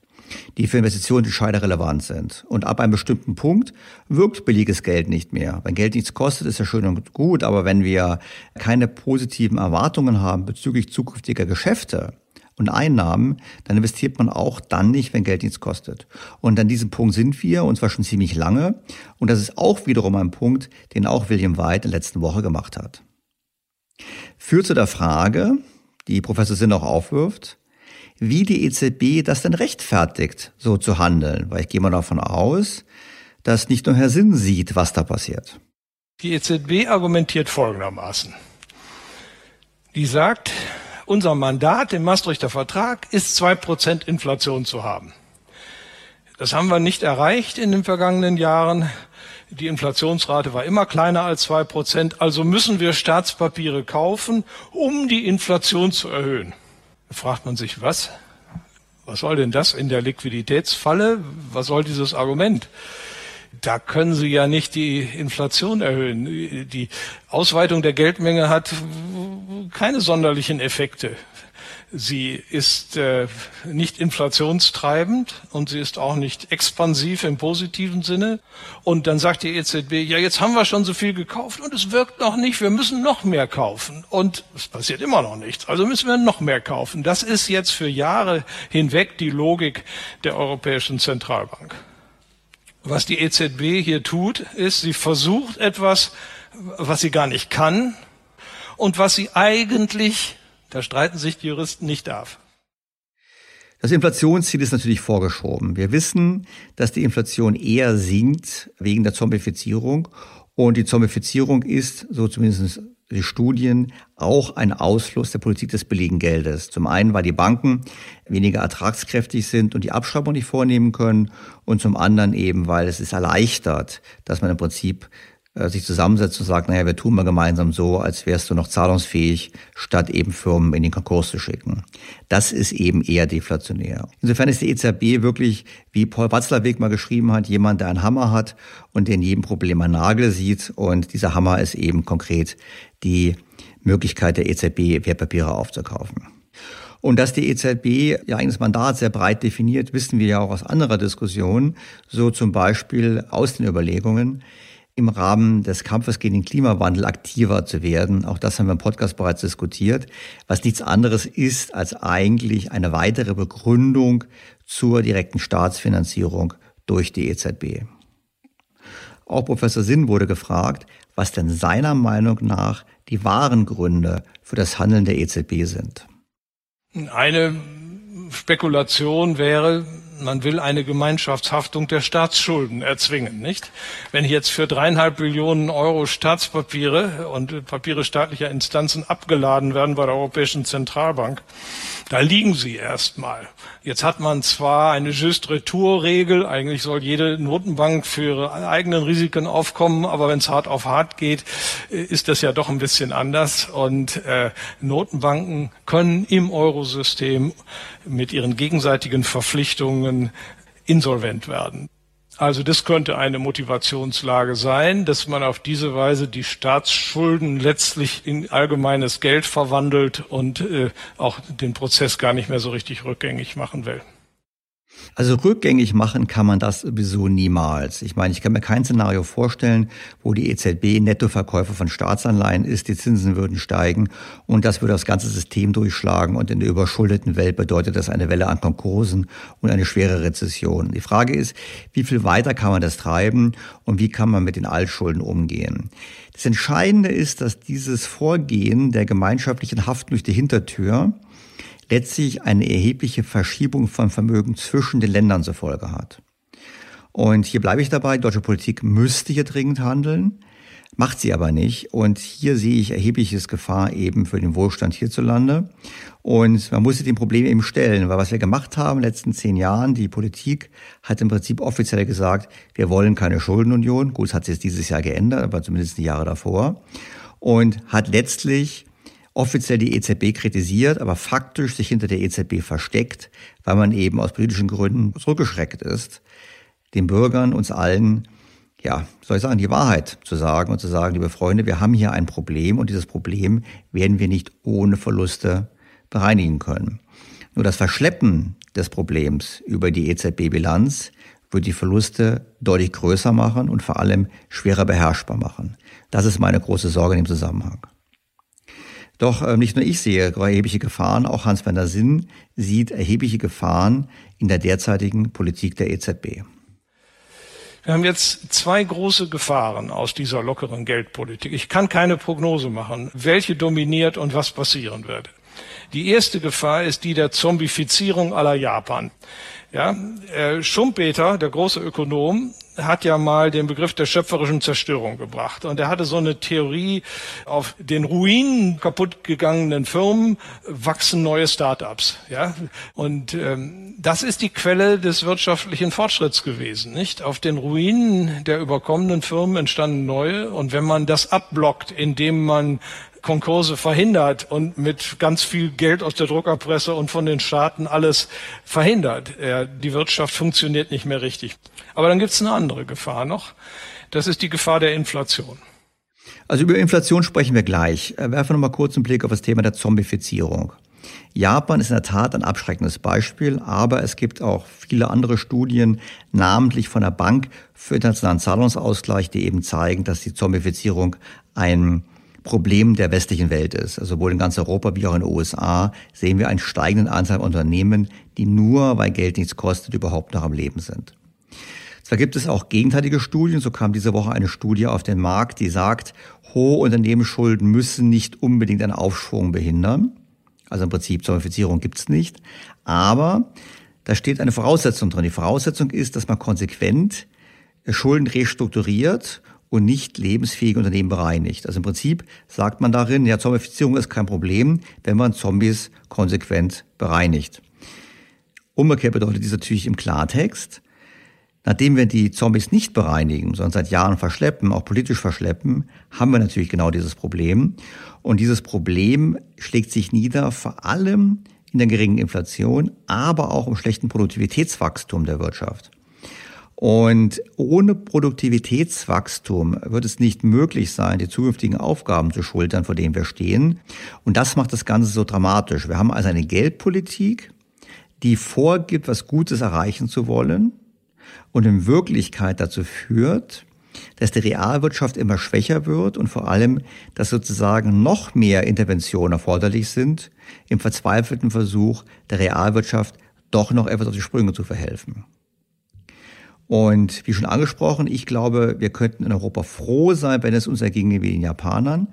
die für Investitionsentscheider relevant sind. Und ab einem bestimmten Punkt wirkt billiges Geld nicht mehr. Wenn Geld nichts kostet, ist ja schön und gut, aber wenn wir keine positiven Erwartungen haben bezüglich zukünftiger Geschäfte, und Einnahmen, dann investiert man auch dann nicht, wenn Geld nichts kostet. Und an diesem Punkt sind wir, und zwar schon ziemlich lange. Und das ist auch wiederum ein Punkt, den auch William White in der letzten Woche gemacht hat. Führt zu der Frage, die Professor Sinn auch aufwirft, wie die EZB das denn rechtfertigt, so zu handeln. Weil ich gehe mal davon aus, dass nicht nur Herr Sinn sieht, was da passiert. Die EZB argumentiert folgendermaßen. Die sagt, unser Mandat im Maastrichter Vertrag ist zwei Prozent Inflation zu haben. Das haben wir nicht erreicht in den vergangenen Jahren. Die Inflationsrate war immer kleiner als zwei Prozent. Also müssen wir Staatspapiere kaufen, um die Inflation zu erhöhen. Da fragt man sich, was? Was soll denn das in der Liquiditätsfalle? Was soll dieses Argument? Da können Sie ja nicht die Inflation erhöhen. Die Ausweitung der Geldmenge hat keine sonderlichen Effekte. Sie ist äh, nicht inflationstreibend und sie ist auch nicht expansiv im positiven Sinne. Und dann sagt die EZB, ja, jetzt haben wir schon so viel gekauft und es wirkt noch nicht, wir müssen noch mehr kaufen. Und es passiert immer noch nichts, also müssen wir noch mehr kaufen. Das ist jetzt für Jahre hinweg die Logik der Europäischen Zentralbank. Was die EZB hier tut, ist, sie versucht etwas, was sie gar nicht kann und was sie eigentlich da streiten sich die Juristen nicht darf. Das Inflationsziel ist natürlich vorgeschoben. Wir wissen, dass die Inflation eher sinkt wegen der Zombifizierung. Und die Zombifizierung ist, so zumindest die Studien, auch ein Ausfluss der Politik des billigen Geldes. Zum einen, weil die Banken weniger ertragskräftig sind und die Abschreibung nicht vornehmen können. Und zum anderen eben, weil es ist erleichtert, dass man im Prinzip sich zusammensetzt und sagt, naja, wir tun mal gemeinsam so, als wärst du noch zahlungsfähig, statt eben Firmen in den Konkurs zu schicken. Das ist eben eher deflationär. Insofern ist die EZB wirklich, wie Paul Watzlawick mal geschrieben hat, jemand, der einen Hammer hat und in jedem Problem einen Nagel sieht. Und dieser Hammer ist eben konkret die Möglichkeit der EZB, Wertpapiere aufzukaufen. Und dass die EZB ihr eigenes Mandat sehr breit definiert, wissen wir ja auch aus anderer Diskussion, so zum Beispiel aus den Überlegungen, im Rahmen des Kampfes gegen den Klimawandel aktiver zu werden. Auch das haben wir im Podcast bereits diskutiert, was nichts anderes ist als eigentlich eine weitere Begründung zur direkten Staatsfinanzierung durch die EZB. Auch Professor Sinn wurde gefragt, was denn seiner Meinung nach die wahren Gründe für das Handeln der EZB sind. Eine Spekulation wäre, man will eine Gemeinschaftshaftung der Staatsschulden erzwingen, nicht? Wenn jetzt für dreieinhalb Billionen Euro Staatspapiere und Papiere staatlicher Instanzen abgeladen werden bei der Europäischen Zentralbank, da liegen sie erstmal. Jetzt hat man zwar eine Just Retour-Regel, eigentlich soll jede Notenbank für ihre eigenen Risiken aufkommen, aber wenn es hart auf hart geht, ist das ja doch ein bisschen anders. Und äh, Notenbanken können im Eurosystem mit ihren gegenseitigen Verpflichtungen insolvent werden. Also das könnte eine Motivationslage sein, dass man auf diese Weise die Staatsschulden letztlich in allgemeines Geld verwandelt und äh, auch den Prozess gar nicht mehr so richtig rückgängig machen will. Also rückgängig machen kann man das sowieso niemals. Ich meine, ich kann mir kein Szenario vorstellen, wo die EZB Nettoverkäufer von Staatsanleihen ist, die Zinsen würden steigen und das würde das ganze System durchschlagen und in der überschuldeten Welt bedeutet das eine Welle an Konkursen und eine schwere Rezession. Die Frage ist, wie viel weiter kann man das treiben und wie kann man mit den Altschulden umgehen? Das Entscheidende ist, dass dieses Vorgehen der gemeinschaftlichen Haften durch die Hintertür letztlich eine erhebliche Verschiebung von Vermögen zwischen den Ländern zur Folge hat. Und hier bleibe ich dabei, die deutsche Politik müsste hier dringend handeln, macht sie aber nicht. Und hier sehe ich erhebliches Gefahr eben für den Wohlstand hierzulande. Und man muss sich dem Problem eben stellen, weil was wir gemacht haben in den letzten zehn Jahren, die Politik hat im Prinzip offiziell gesagt, wir wollen keine Schuldenunion. Gut, es hat sich dieses Jahr geändert, aber zumindest die Jahre davor. Und hat letztlich offiziell die EZB kritisiert, aber faktisch sich hinter der EZB versteckt, weil man eben aus politischen Gründen zurückgeschreckt ist, den Bürgern, uns allen, ja, soll ich sagen, die Wahrheit zu sagen und zu sagen, liebe Freunde, wir haben hier ein Problem und dieses Problem werden wir nicht ohne Verluste bereinigen können. Nur das Verschleppen des Problems über die EZB-Bilanz wird die Verluste deutlich größer machen und vor allem schwerer beherrschbar machen. Das ist meine große Sorge in dem Zusammenhang. Doch äh, nicht nur ich sehe erhebliche Gefahren, auch Hans-Werner Sinn sieht erhebliche Gefahren in der derzeitigen Politik der EZB. Wir haben jetzt zwei große Gefahren aus dieser lockeren Geldpolitik. Ich kann keine Prognose machen, welche dominiert und was passieren wird. Die erste Gefahr ist die der Zombifizierung aller Japan. Ja, äh, Schumpeter, der große Ökonom, hat ja mal den Begriff der schöpferischen Zerstörung gebracht. Und er hatte so eine Theorie, auf den Ruinen kaputtgegangenen Firmen wachsen neue Start-ups. Ja? Und ähm, das ist die Quelle des wirtschaftlichen Fortschritts gewesen. nicht? Auf den Ruinen der überkommenen Firmen entstanden neue. Und wenn man das abblockt, indem man Konkurse verhindert und mit ganz viel Geld aus der Druckerpresse und von den Staaten alles verhindert. Die Wirtschaft funktioniert nicht mehr richtig. Aber dann gibt es eine andere Gefahr noch. Das ist die Gefahr der Inflation. Also über Inflation sprechen wir gleich. Äh, werfen wir mal kurz einen Blick auf das Thema der Zombifizierung. Japan ist in der Tat ein abschreckendes Beispiel, aber es gibt auch viele andere Studien, namentlich von der Bank für internationalen Zahlungsausgleich, die eben zeigen, dass die Zombifizierung ein Problem der westlichen Welt ist. Also sowohl in ganz Europa wie auch in den USA sehen wir einen steigenden Anzahl an Unternehmen, die nur, weil Geld nichts kostet, überhaupt noch am Leben sind. Zwar gibt es auch gegenteilige Studien, so kam diese Woche eine Studie auf den Markt, die sagt, hohe Unternehmensschulden müssen nicht unbedingt einen Aufschwung behindern. Also im Prinzip Zomifizierung gibt es nicht. Aber da steht eine Voraussetzung drin. Die Voraussetzung ist, dass man konsequent Schulden restrukturiert und nicht lebensfähige Unternehmen bereinigt. Also im Prinzip sagt man darin, ja, Zombifizierung ist kein Problem, wenn man Zombies konsequent bereinigt. Umgekehrt bedeutet dies natürlich im Klartext, nachdem wir die Zombies nicht bereinigen, sondern seit Jahren verschleppen, auch politisch verschleppen, haben wir natürlich genau dieses Problem. Und dieses Problem schlägt sich nieder vor allem in der geringen Inflation, aber auch im schlechten Produktivitätswachstum der Wirtschaft. Und ohne Produktivitätswachstum wird es nicht möglich sein, die zukünftigen Aufgaben zu schultern, vor denen wir stehen. Und das macht das Ganze so dramatisch. Wir haben also eine Geldpolitik, die vorgibt, was Gutes erreichen zu wollen und in Wirklichkeit dazu führt, dass die Realwirtschaft immer schwächer wird und vor allem, dass sozusagen noch mehr Interventionen erforderlich sind im verzweifelten Versuch der Realwirtschaft doch noch etwas auf die Sprünge zu verhelfen. Und wie schon angesprochen, ich glaube, wir könnten in Europa froh sein, wenn es uns erginge wie den Japanern.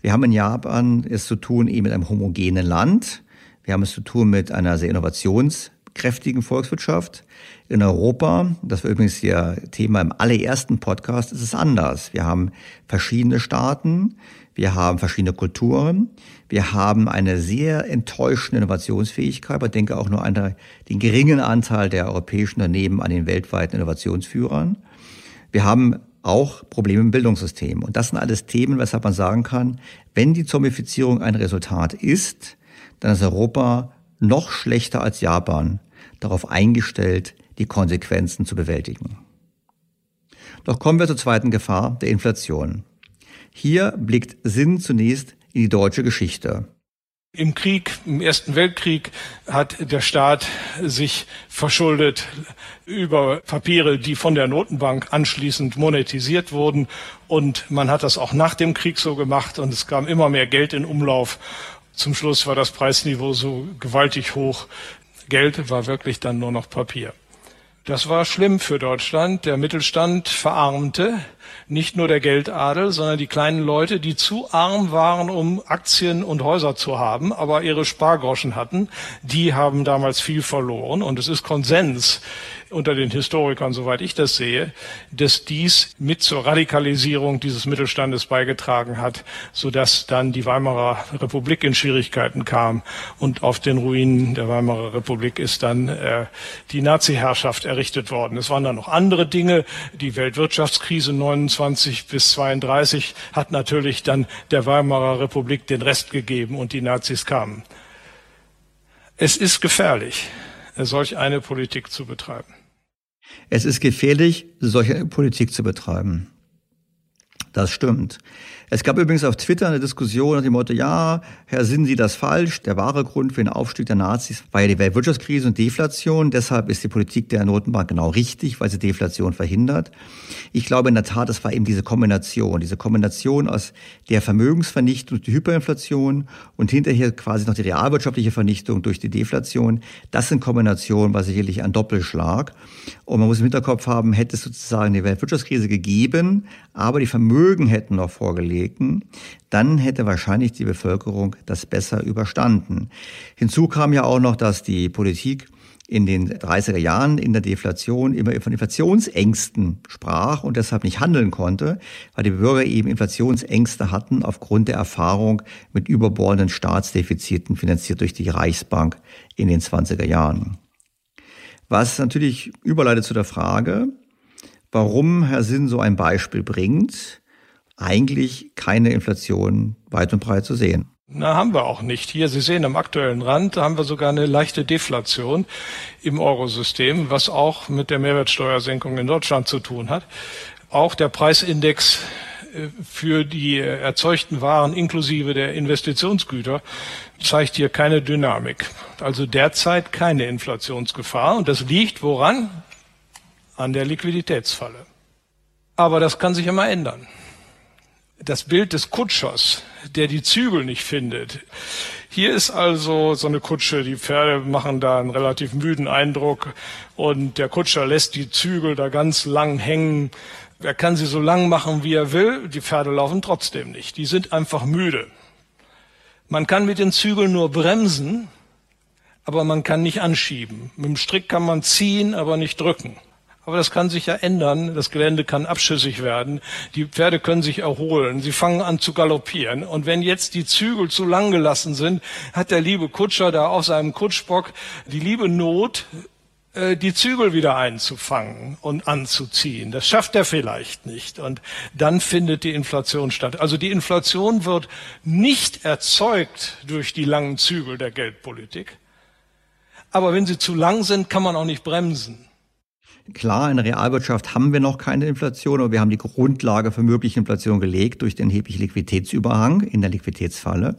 Wir haben in Japan es zu tun eben mit einem homogenen Land. Wir haben es zu tun mit einer sehr innovationskräftigen Volkswirtschaft. In Europa, das war übrigens Ihr Thema im allerersten Podcast, ist es anders. Wir haben verschiedene Staaten, wir haben verschiedene Kulturen, wir haben eine sehr enttäuschende Innovationsfähigkeit. aber denke auch nur an den geringen Anteil der europäischen Unternehmen an den weltweiten Innovationsführern. Wir haben auch Probleme im Bildungssystem. Und das sind alles Themen, weshalb man sagen kann, wenn die Zombifizierung ein Resultat ist, dann ist Europa noch schlechter als Japan darauf eingestellt, die Konsequenzen zu bewältigen. Doch kommen wir zur zweiten Gefahr, der Inflation. Hier blickt Sinn zunächst in die deutsche Geschichte. Im Krieg, im Ersten Weltkrieg hat der Staat sich verschuldet über Papiere, die von der Notenbank anschließend monetisiert wurden. Und man hat das auch nach dem Krieg so gemacht und es kam immer mehr Geld in Umlauf. Zum Schluss war das Preisniveau so gewaltig hoch. Geld war wirklich dann nur noch Papier. Das war schlimm für Deutschland. Der Mittelstand verarmte nicht nur der Geldadel, sondern die kleinen Leute, die zu arm waren, um Aktien und Häuser zu haben, aber ihre Spargroschen hatten, die haben damals viel verloren. Und es ist Konsens unter den Historikern, soweit ich das sehe, dass dies mit zur Radikalisierung dieses Mittelstandes beigetragen hat, sodass dann die Weimarer Republik in Schwierigkeiten kam und auf den Ruinen der Weimarer Republik ist dann äh, die Nazi-Herrschaft errichtet worden. Es waren dann noch andere Dinge, die Weltwirtschaftskrise 29 bis 32 hat natürlich dann der Weimarer Republik den Rest gegeben und die Nazis kamen. Es ist gefährlich, solch eine Politik zu betreiben. Es ist gefährlich, solche Politik zu betreiben. Das stimmt. Es gab übrigens auf Twitter eine Diskussion nach dem Motto, ja, Herr, sind Sie das falsch? Der wahre Grund für den Aufstieg der Nazis war ja die Weltwirtschaftskrise und Deflation. Deshalb ist die Politik der Notenbank genau richtig, weil sie Deflation verhindert. Ich glaube in der Tat, es war eben diese Kombination, diese Kombination aus der Vermögensvernichtung durch die Hyperinflation und hinterher quasi noch die realwirtschaftliche Vernichtung durch die Deflation. Das in Kombination war sicherlich ein Doppelschlag. Und man muss im Hinterkopf haben, hätte es sozusagen die Weltwirtschaftskrise gegeben, aber die Vermögen hätten noch vorgelegen, dann hätte wahrscheinlich die Bevölkerung das besser überstanden. Hinzu kam ja auch noch, dass die Politik in den 30er Jahren in der Deflation immer von Inflationsängsten sprach und deshalb nicht handeln konnte, weil die Bürger eben Inflationsängste hatten aufgrund der Erfahrung mit überbordenden Staatsdefiziten finanziert durch die Reichsbank in den 20er Jahren. Was natürlich überleitet zu der Frage, warum Herr Sinn so ein Beispiel bringt, eigentlich keine Inflation weit und breit zu sehen. Na, haben wir auch nicht. Hier, Sie sehen am aktuellen Rand, haben wir sogar eine leichte Deflation im Eurosystem, was auch mit der Mehrwertsteuersenkung in Deutschland zu tun hat. Auch der Preisindex äh, für die erzeugten Waren inklusive der Investitionsgüter zeigt hier keine Dynamik. Also derzeit keine Inflationsgefahr. Und das liegt woran? An der Liquiditätsfalle. Aber das kann sich immer ändern das Bild des Kutschers, der die Zügel nicht findet. Hier ist also so eine Kutsche, die Pferde machen da einen relativ müden Eindruck und der Kutscher lässt die Zügel da ganz lang hängen. Er kann sie so lang machen, wie er will, die Pferde laufen trotzdem nicht. Die sind einfach müde. Man kann mit den Zügeln nur bremsen, aber man kann nicht anschieben. Mit dem Strick kann man ziehen, aber nicht drücken. Aber das kann sich ja ändern. Das Gelände kann abschüssig werden. Die Pferde können sich erholen. Sie fangen an zu galoppieren. Und wenn jetzt die Zügel zu lang gelassen sind, hat der liebe Kutscher da auf seinem Kutschbock die liebe Not, die Zügel wieder einzufangen und anzuziehen. Das schafft er vielleicht nicht. Und dann findet die Inflation statt. Also die Inflation wird nicht erzeugt durch die langen Zügel der Geldpolitik. Aber wenn sie zu lang sind, kann man auch nicht bremsen. Klar, in der Realwirtschaft haben wir noch keine Inflation, aber wir haben die Grundlage für mögliche Inflation gelegt durch den erheblichen Liquiditätsüberhang in der Liquiditätsfalle.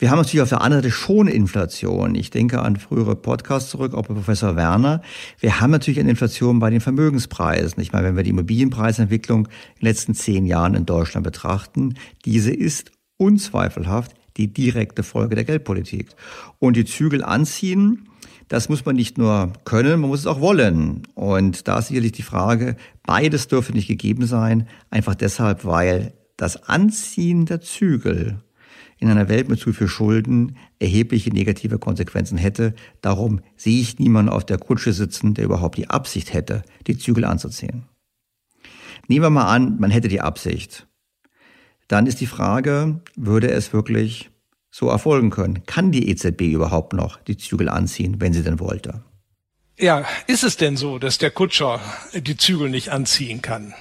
Wir haben natürlich auf der anderen Seite schon Inflation. Ich denke an frühere Podcasts zurück, auch bei Professor Werner. Wir haben natürlich eine Inflation bei den Vermögenspreisen. Ich meine, wenn wir die Immobilienpreisentwicklung in den letzten zehn Jahren in Deutschland betrachten, diese ist unzweifelhaft die direkte Folge der Geldpolitik. Und die Zügel anziehen, das muss man nicht nur können, man muss es auch wollen. Und da ist sicherlich die Frage, beides dürfte nicht gegeben sein, einfach deshalb, weil das Anziehen der Zügel in einer Welt mit zu viel Schulden erhebliche negative Konsequenzen hätte. Darum sehe ich niemanden auf der Kutsche sitzen, der überhaupt die Absicht hätte, die Zügel anzuziehen. Nehmen wir mal an, man hätte die Absicht. Dann ist die Frage, würde es wirklich so erfolgen können. Kann die EZB überhaupt noch die Zügel anziehen, wenn sie denn wollte? Ja, ist es denn so, dass der Kutscher die Zügel nicht anziehen kann?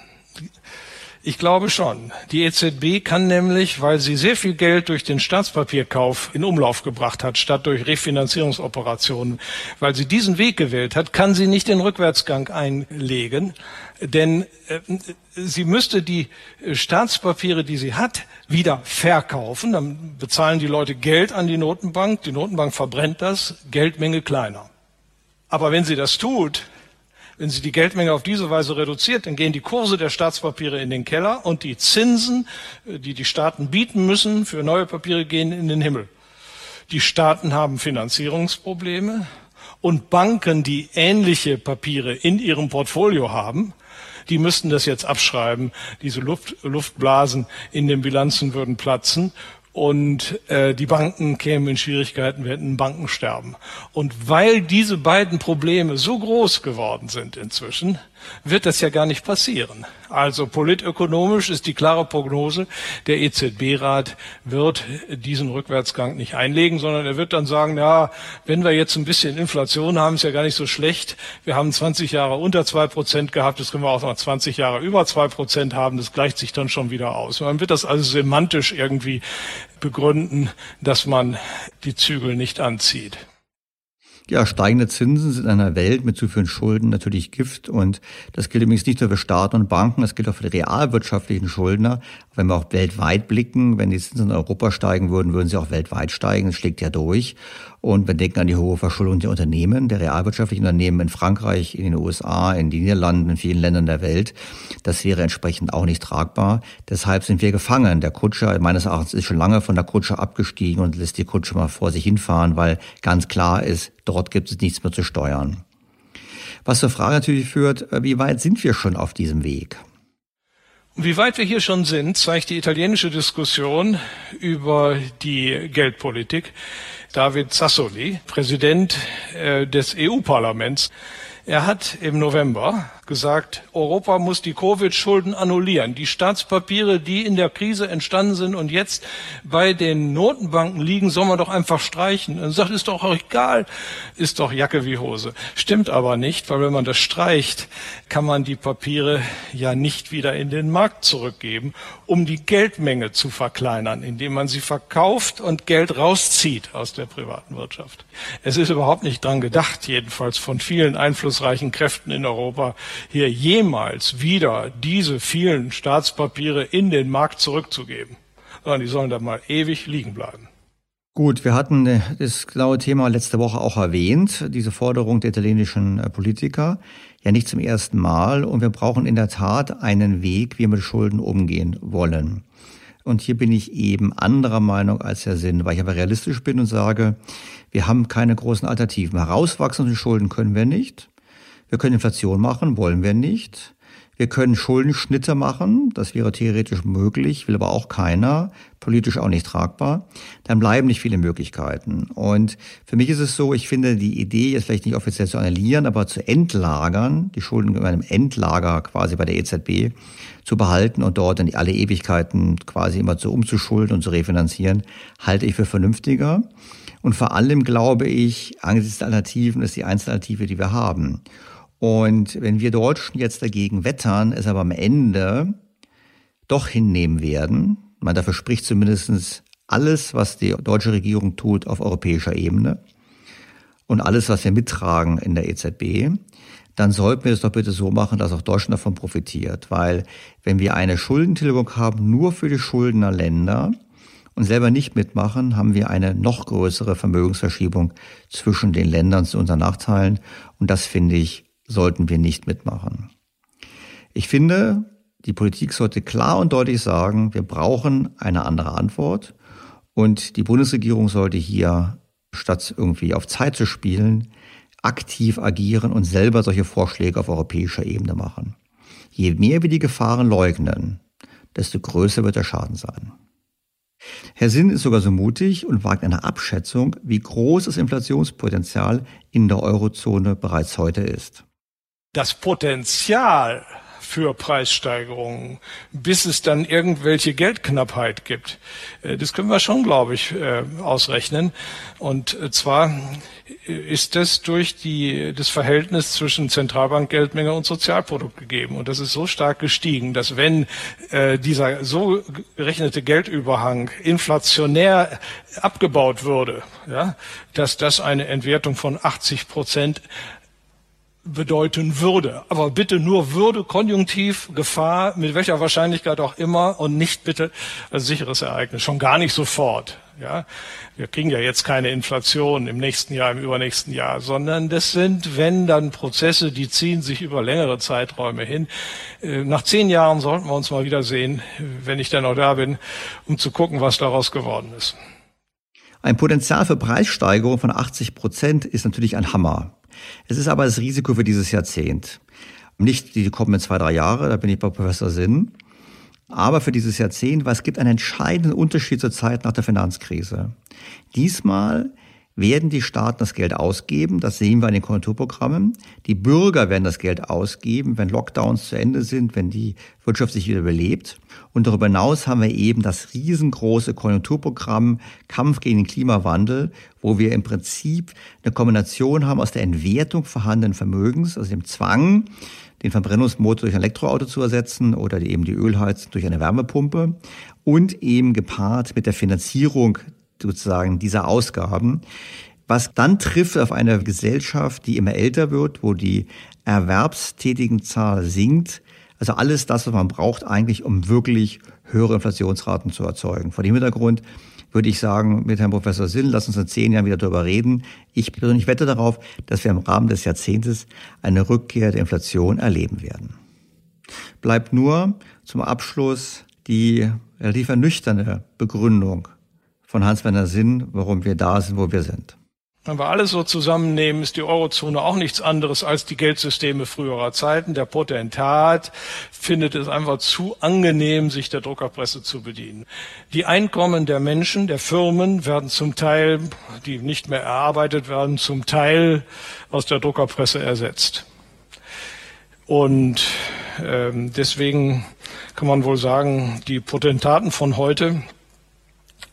Ich glaube schon. Die EZB kann nämlich, weil sie sehr viel Geld durch den Staatspapierkauf in Umlauf gebracht hat, statt durch Refinanzierungsoperationen, weil sie diesen Weg gewählt hat, kann sie nicht den Rückwärtsgang einlegen. Denn äh, sie müsste die Staatspapiere, die sie hat, wieder verkaufen. Dann bezahlen die Leute Geld an die Notenbank. Die Notenbank verbrennt das, Geldmenge kleiner. Aber wenn sie das tut, wenn sie die Geldmenge auf diese Weise reduziert, dann gehen die Kurse der Staatspapiere in den Keller und die Zinsen, äh, die die Staaten bieten müssen für neue Papiere, gehen in den Himmel. Die Staaten haben Finanzierungsprobleme und Banken, die ähnliche Papiere in ihrem Portfolio haben, die müssten das jetzt abschreiben. Diese Luft, Luftblasen in den Bilanzen würden platzen und äh, die Banken kämen in Schwierigkeiten, wir hätten Bankensterben. Und weil diese beiden Probleme so groß geworden sind inzwischen, wird das ja gar nicht passieren. Also politökonomisch ist die klare Prognose, der EZB-Rat wird diesen Rückwärtsgang nicht einlegen, sondern er wird dann sagen, ja, wenn wir jetzt ein bisschen Inflation haben, ist ja gar nicht so schlecht. Wir haben 20 Jahre unter zwei Prozent gehabt, das können wir auch noch 20 Jahre über zwei Prozent haben, das gleicht sich dann schon wieder aus. Man wird das also semantisch irgendwie begründen, dass man die Zügel nicht anzieht. Ja, steigende Zinsen sind in einer Welt mit zu vielen Schulden natürlich Gift und das gilt übrigens nicht nur für Staaten und Banken, das gilt auch für die realwirtschaftlichen Schuldner. Wenn wir auch weltweit blicken, wenn die Zinsen in Europa steigen würden, würden sie auch weltweit steigen. Das schlägt ja durch. Und wir denken an die hohe Verschuldung der Unternehmen, der realwirtschaftlichen Unternehmen in Frankreich, in den USA, in den Niederlanden, in vielen Ländern der Welt. Das wäre entsprechend auch nicht tragbar. Deshalb sind wir gefangen. Der Kutscher meines Erachtens ist schon lange von der Kutsche abgestiegen und lässt die Kutsche mal vor sich hinfahren, weil ganz klar ist, dort gibt es nichts mehr zu steuern. Was zur Frage natürlich führt, wie weit sind wir schon auf diesem Weg? Wie weit wir hier schon sind, zeigt die italienische Diskussion über die Geldpolitik. David Sassoli, Präsident äh, des EU-Parlaments, er hat im November gesagt, Europa muss die Covid-Schulden annullieren. Die Staatspapiere, die in der Krise entstanden sind und jetzt bei den Notenbanken liegen, soll man doch einfach streichen. Und sagt, ist doch egal, ist doch Jacke wie Hose. Stimmt aber nicht, weil wenn man das streicht, kann man die Papiere ja nicht wieder in den Markt zurückgeben, um die Geldmenge zu verkleinern, indem man sie verkauft und Geld rauszieht aus der privaten Wirtschaft. Es ist überhaupt nicht dran gedacht, jedenfalls von vielen einflussreichen Kräften in Europa, hier jemals wieder diese vielen Staatspapiere in den Markt zurückzugeben, sondern die sollen da mal ewig liegen bleiben. Gut, wir hatten äh, das genaue Thema letzte Woche auch erwähnt, diese Forderung der italienischen äh, Politiker. Ja, nicht zum ersten Mal. Und wir brauchen in der Tat einen Weg, wie wir mit Schulden umgehen wollen. Und hier bin ich eben anderer Meinung als Herr Sinn, weil ich aber realistisch bin und sage, wir haben keine großen Alternativen. Herauswachsende Schulden können wir nicht. Wir können Inflation machen, wollen wir nicht. Wir können Schuldenschnitte machen, das wäre theoretisch möglich, will aber auch keiner, politisch auch nicht tragbar. Dann bleiben nicht viele Möglichkeiten. Und für mich ist es so, ich finde die Idee, jetzt vielleicht nicht offiziell zu annullieren, aber zu entlagern, die Schulden in einem Endlager quasi bei der EZB zu behalten und dort in alle Ewigkeiten quasi immer zu umzuschulden und zu refinanzieren, halte ich für vernünftiger. Und vor allem glaube ich, angesichts der Alternativen ist die einzige Alternative, die wir haben. Und wenn wir Deutschen jetzt dagegen wettern, es aber am Ende doch hinnehmen werden, man dafür spricht zumindest alles, was die deutsche Regierung tut auf europäischer Ebene und alles, was wir mittragen in der EZB, dann sollten wir es doch bitte so machen, dass auch Deutschland davon profitiert. Weil wenn wir eine Schuldentilgung haben nur für die Schuldner Länder und selber nicht mitmachen, haben wir eine noch größere Vermögensverschiebung zwischen den Ländern zu unseren Nachteilen. Und das finde ich sollten wir nicht mitmachen. Ich finde, die Politik sollte klar und deutlich sagen, wir brauchen eine andere Antwort und die Bundesregierung sollte hier, statt irgendwie auf Zeit zu spielen, aktiv agieren und selber solche Vorschläge auf europäischer Ebene machen. Je mehr wir die Gefahren leugnen, desto größer wird der Schaden sein. Herr Sinn ist sogar so mutig und wagt eine Abschätzung, wie groß das Inflationspotenzial in der Eurozone bereits heute ist das Potenzial für Preissteigerungen, bis es dann irgendwelche Geldknappheit gibt. Äh, das können wir schon, glaube ich, äh, ausrechnen. Und zwar ist das durch die, das Verhältnis zwischen Zentralbankgeldmenge und Sozialprodukt gegeben. Und das ist so stark gestiegen, dass wenn äh, dieser so gerechnete Geldüberhang inflationär abgebaut würde, ja, dass das eine Entwertung von 80 Prozent bedeuten würde. Aber bitte nur Würde, Konjunktiv, Gefahr, mit welcher Wahrscheinlichkeit auch immer und nicht bitte ein sicheres Ereignis. Schon gar nicht sofort. Ja, wir kriegen ja jetzt keine Inflation im nächsten Jahr, im übernächsten Jahr, sondern das sind, wenn dann Prozesse, die ziehen sich über längere Zeiträume hin. Äh, nach zehn Jahren sollten wir uns mal wiedersehen, wenn ich dann noch da bin, um zu gucken, was daraus geworden ist. Ein Potenzial für Preissteigerung von 80 Prozent ist natürlich ein Hammer. Es ist aber das Risiko für dieses Jahrzehnt. Nicht die kommenden zwei, drei Jahre, da bin ich bei Professor Sinn, aber für dieses Jahrzehnt, weil es gibt einen entscheidenden Unterschied zur Zeit nach der Finanzkrise. Diesmal werden die Staaten das Geld ausgeben, das sehen wir in den Konjunkturprogrammen. Die Bürger werden das Geld ausgeben, wenn Lockdowns zu Ende sind, wenn die Wirtschaft sich wieder belebt. Und darüber hinaus haben wir eben das riesengroße Konjunkturprogramm Kampf gegen den Klimawandel, wo wir im Prinzip eine Kombination haben aus der Entwertung vorhandenen Vermögens, also dem Zwang, den Verbrennungsmotor durch ein Elektroauto zu ersetzen oder eben die Ölheizung durch eine Wärmepumpe und eben gepaart mit der Finanzierung sozusagen dieser Ausgaben, was dann trifft auf eine Gesellschaft, die immer älter wird, wo die erwerbstätigen Zahl sinkt. Also alles das, was man braucht eigentlich, um wirklich höhere Inflationsraten zu erzeugen. Vor dem Hintergrund würde ich sagen, mit Herrn Professor Sinn, lass uns in zehn Jahren wieder darüber reden. Ich persönlich wette darauf, dass wir im Rahmen des Jahrzehntes eine Rückkehr der Inflation erleben werden. Bleibt nur zum Abschluss die relativ ernüchternde Begründung von Hans-Werner Sinn, warum wir da sind, wo wir sind. Wenn wir alles so zusammennehmen, ist die Eurozone auch nichts anderes als die Geldsysteme früherer Zeiten. Der Potentat findet es einfach zu angenehm, sich der Druckerpresse zu bedienen. Die Einkommen der Menschen, der Firmen werden zum Teil, die nicht mehr erarbeitet werden, zum Teil aus der Druckerpresse ersetzt. Und ähm, deswegen kann man wohl sagen, die Potentaten von heute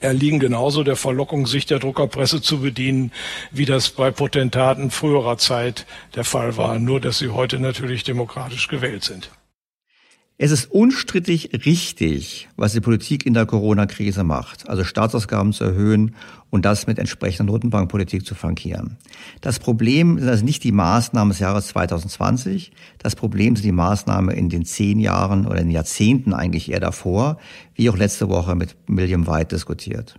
erliegen genauso der Verlockung, sich der Druckerpresse zu bedienen, wie das bei Potentaten früherer Zeit der Fall war, nur dass sie heute natürlich demokratisch gewählt sind. Es ist unstrittig richtig, was die Politik in der Corona-Krise macht, also Staatsausgaben zu erhöhen und das mit entsprechender Notenbankpolitik zu flankieren. Das Problem sind also nicht die Maßnahmen des Jahres 2020, das Problem sind die Maßnahmen in den zehn Jahren oder in den Jahrzehnten eigentlich eher davor, wie auch letzte Woche mit William White diskutiert.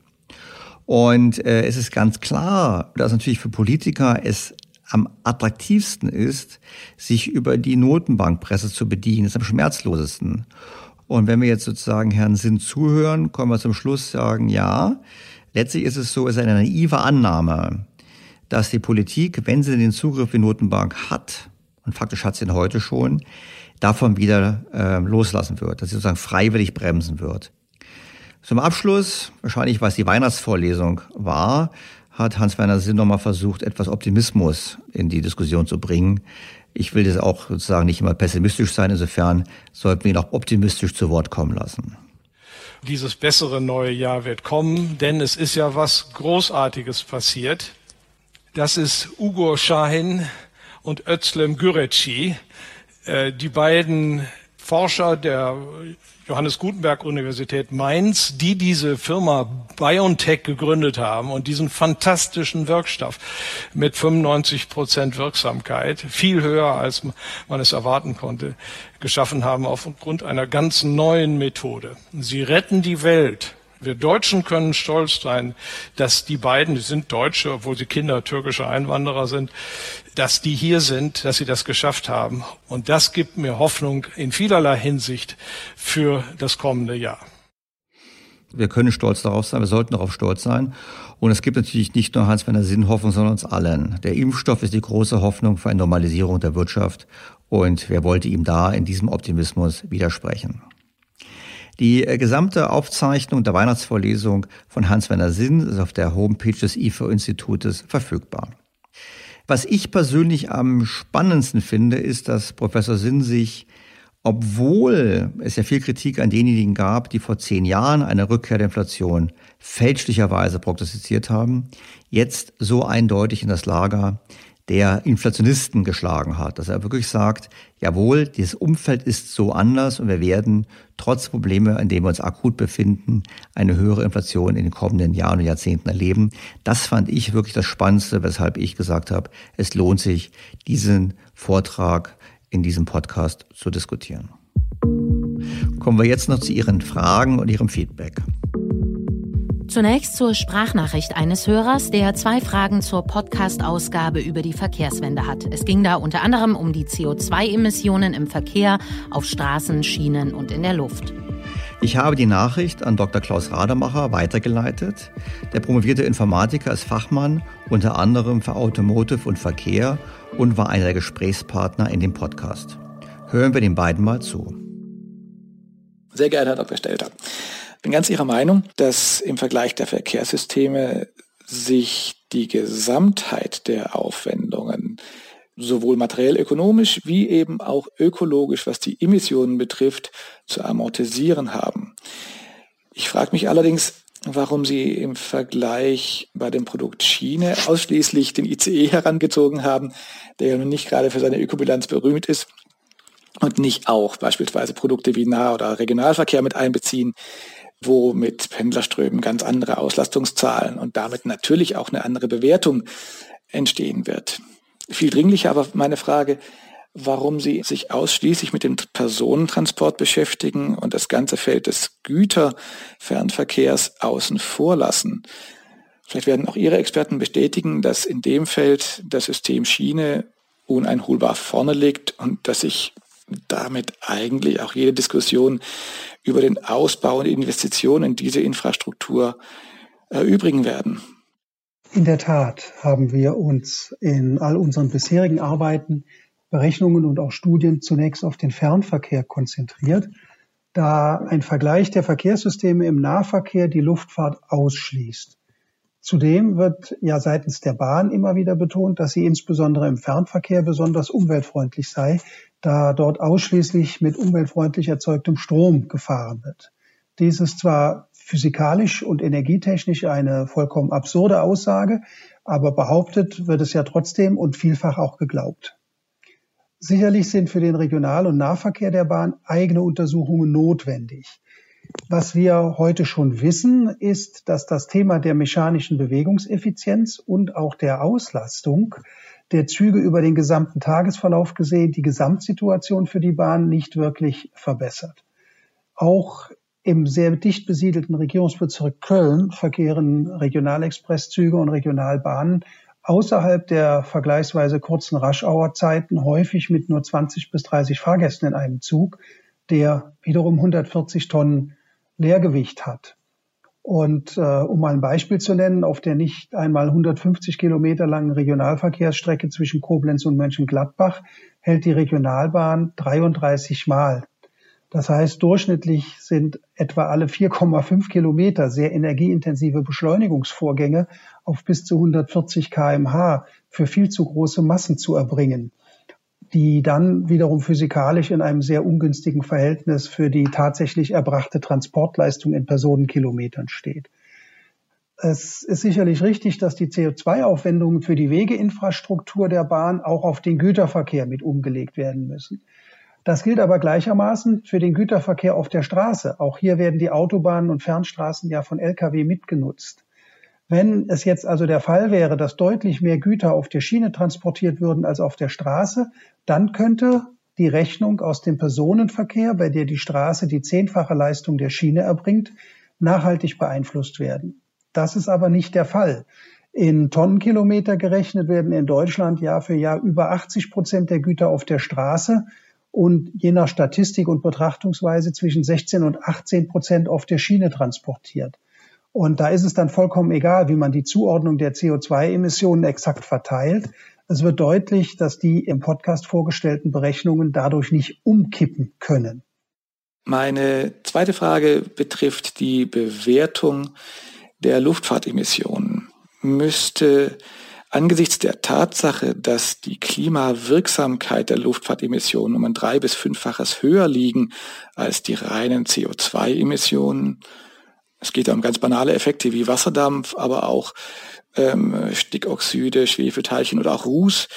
Und äh, es ist ganz klar, dass natürlich für Politiker es am attraktivsten ist, sich über die Notenbankpresse zu bedienen, ist am schmerzlosesten. Und wenn wir jetzt sozusagen Herrn Sinn zuhören, können wir zum Schluss sagen, ja, letztlich ist es so, es ist eine naive Annahme, dass die Politik, wenn sie den Zugriff in Notenbank hat, und faktisch hat sie ihn heute schon, davon wieder äh, loslassen wird, dass sie sozusagen freiwillig bremsen wird. Zum Abschluss, wahrscheinlich was die Weihnachtsvorlesung war, hat Hans-Werner Sinn nochmal versucht, etwas Optimismus in die Diskussion zu bringen. Ich will das auch sozusagen nicht immer pessimistisch sein. Insofern sollten wir ihn auch optimistisch zu Wort kommen lassen. Dieses bessere neue Jahr wird kommen, denn es ist ja was Großartiges passiert. Das ist Ugo Shahin und Özlem Güreci, äh, die beiden Forscher der Johannes Gutenberg Universität Mainz, die diese Firma BioNTech gegründet haben und diesen fantastischen Wirkstoff mit 95 Prozent Wirksamkeit, viel höher als man es erwarten konnte, geschaffen haben aufgrund einer ganz neuen Methode. Sie retten die Welt wir Deutschen können stolz sein, dass die beiden, die sind Deutsche, obwohl sie Kinder türkischer Einwanderer sind, dass die hier sind, dass sie das geschafft haben. Und das gibt mir Hoffnung in vielerlei Hinsicht für das kommende Jahr. Wir können stolz darauf sein, wir sollten darauf stolz sein. Und es gibt natürlich nicht nur Hans-Werner Sinn Hoffnung, sondern uns allen. Der Impfstoff ist die große Hoffnung für eine Normalisierung der Wirtschaft. Und wer wollte ihm da in diesem Optimismus widersprechen? Die äh, gesamte Aufzeichnung der Weihnachtsvorlesung von Hans-Werner Sinn ist auf der Homepage des IFO-Institutes verfügbar. Was ich persönlich am spannendsten finde, ist, dass Professor Sinn sich obwohl es ja viel Kritik an denjenigen gab, die vor zehn Jahren eine Rückkehr der Inflation fälschlicherweise prognostiziert haben, jetzt so eindeutig in das Lager der Inflationisten geschlagen hat, dass er wirklich sagt, jawohl, dieses Umfeld ist so anders und wir werden trotz Probleme, in denen wir uns akut befinden, eine höhere Inflation in den kommenden Jahren und Jahrzehnten erleben. Das fand ich wirklich das Spannendste, weshalb ich gesagt habe, es lohnt sich, diesen Vortrag in diesem Podcast zu diskutieren. Kommen wir jetzt noch zu Ihren Fragen und Ihrem Feedback. Zunächst zur Sprachnachricht eines Hörers, der zwei Fragen zur Podcast-Ausgabe über die Verkehrswende hat. Es ging da unter anderem um die CO2-Emissionen im Verkehr, auf Straßen, Schienen und in der Luft. Ich habe die Nachricht an Dr. Klaus Rademacher weitergeleitet. Der promovierte Informatiker ist Fachmann unter anderem für Automotive und Verkehr und war einer der Gesprächspartner in dem Podcast. Hören wir den beiden mal zu. Sehr geehrter Herr Dr. Stelter bin ganz Ihrer Meinung, dass im Vergleich der Verkehrssysteme sich die Gesamtheit der Aufwendungen sowohl materiell ökonomisch wie eben auch ökologisch, was die Emissionen betrifft, zu amortisieren haben. Ich frage mich allerdings, warum Sie im Vergleich bei dem Produkt Schiene ausschließlich den ICE herangezogen haben, der ja nun nicht gerade für seine Ökobilanz berühmt ist, und nicht auch beispielsweise Produkte wie Nah- oder Regionalverkehr mit einbeziehen, wo mit Pendlerströmen ganz andere Auslastungszahlen und damit natürlich auch eine andere Bewertung entstehen wird. Viel dringlicher aber meine Frage, warum Sie sich ausschließlich mit dem Personentransport beschäftigen und das ganze Feld des Güterfernverkehrs außen vor lassen. Vielleicht werden auch Ihre Experten bestätigen, dass in dem Feld das System Schiene uneinholbar vorne liegt und dass sich damit eigentlich auch jede Diskussion über den Ausbau und Investitionen in diese Infrastruktur erübrigen werden. In der Tat haben wir uns in all unseren bisherigen Arbeiten, Berechnungen und auch Studien zunächst auf den Fernverkehr konzentriert, da ein Vergleich der Verkehrssysteme im Nahverkehr die Luftfahrt ausschließt. Zudem wird ja seitens der Bahn immer wieder betont, dass sie insbesondere im Fernverkehr besonders umweltfreundlich sei, da dort ausschließlich mit umweltfreundlich erzeugtem Strom gefahren wird. Dies ist zwar physikalisch und energietechnisch eine vollkommen absurde Aussage, aber behauptet wird es ja trotzdem und vielfach auch geglaubt. Sicherlich sind für den Regional- und Nahverkehr der Bahn eigene Untersuchungen notwendig. Was wir heute schon wissen, ist, dass das Thema der mechanischen Bewegungseffizienz und auch der Auslastung der Züge über den gesamten Tagesverlauf gesehen die Gesamtsituation für die Bahn nicht wirklich verbessert. Auch im sehr dicht besiedelten Regierungsbezirk Köln verkehren Regionalexpresszüge und Regionalbahnen außerhalb der vergleichsweise kurzen Raschauerzeiten häufig mit nur 20 bis 30 Fahrgästen in einem Zug, der wiederum 140 Tonnen Leergewicht hat. Und äh, um mal ein Beispiel zu nennen, auf der nicht einmal 150 Kilometer langen Regionalverkehrsstrecke zwischen Koblenz und Mönchengladbach hält die Regionalbahn 33 Mal. Das heißt, durchschnittlich sind etwa alle 4,5 Kilometer sehr energieintensive Beschleunigungsvorgänge auf bis zu 140 kmh für viel zu große Massen zu erbringen die dann wiederum physikalisch in einem sehr ungünstigen Verhältnis für die tatsächlich erbrachte Transportleistung in Personenkilometern steht. Es ist sicherlich richtig, dass die CO2-Aufwendungen für die Wegeinfrastruktur der Bahn auch auf den Güterverkehr mit umgelegt werden müssen. Das gilt aber gleichermaßen für den Güterverkehr auf der Straße. Auch hier werden die Autobahnen und Fernstraßen ja von Lkw mitgenutzt. Wenn es jetzt also der Fall wäre, dass deutlich mehr Güter auf der Schiene transportiert würden als auf der Straße, dann könnte die Rechnung aus dem Personenverkehr, bei der die Straße die zehnfache Leistung der Schiene erbringt, nachhaltig beeinflusst werden. Das ist aber nicht der Fall. In Tonnenkilometer gerechnet werden in Deutschland Jahr für Jahr über 80 Prozent der Güter auf der Straße und je nach Statistik und Betrachtungsweise zwischen 16 und 18 Prozent auf der Schiene transportiert. Und da ist es dann vollkommen egal, wie man die Zuordnung der CO2-Emissionen exakt verteilt. Es wird deutlich, dass die im Podcast vorgestellten Berechnungen dadurch nicht umkippen können. Meine zweite Frage betrifft die Bewertung der Luftfahrtemissionen. Müsste Angesichts der Tatsache, dass die Klimawirksamkeit der Luftfahrtemissionen um ein drei- bis fünffaches höher liegen als die reinen CO2-Emissionen, es geht um ganz banale Effekte wie Wasserdampf, aber auch ähm, Stickoxide, Schwefelteilchen oder auch Ruß,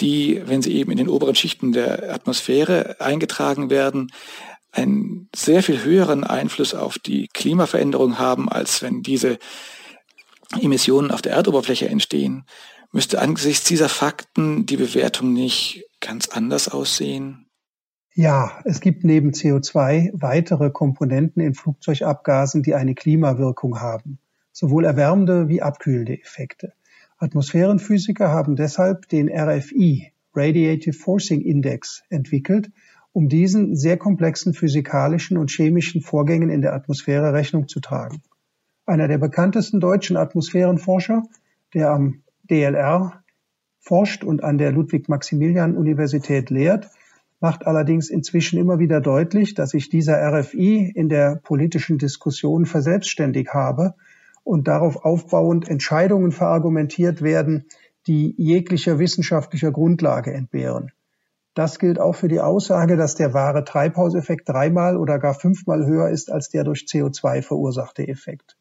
die, wenn sie eben in den oberen Schichten der Atmosphäre eingetragen werden, einen sehr viel höheren Einfluss auf die Klimaveränderung haben, als wenn diese Emissionen auf der Erdoberfläche entstehen. Müsste angesichts dieser Fakten die Bewertung nicht ganz anders aussehen? Ja, es gibt neben CO2 weitere Komponenten in Flugzeugabgasen, die eine Klimawirkung haben, sowohl erwärmende wie abkühlende Effekte. Atmosphärenphysiker haben deshalb den RFI, Radiative Forcing Index, entwickelt, um diesen sehr komplexen physikalischen und chemischen Vorgängen in der Atmosphäre Rechnung zu tragen. Einer der bekanntesten deutschen Atmosphärenforscher, der am DLR forscht und an der Ludwig-Maximilian-Universität lehrt, macht allerdings inzwischen immer wieder deutlich, dass sich dieser RFI in der politischen Diskussion verselbstständigt habe und darauf aufbauend Entscheidungen verargumentiert werden, die jeglicher wissenschaftlicher Grundlage entbehren. Das gilt auch für die Aussage, dass der wahre Treibhauseffekt dreimal oder gar fünfmal höher ist als der durch CO2 verursachte Effekt.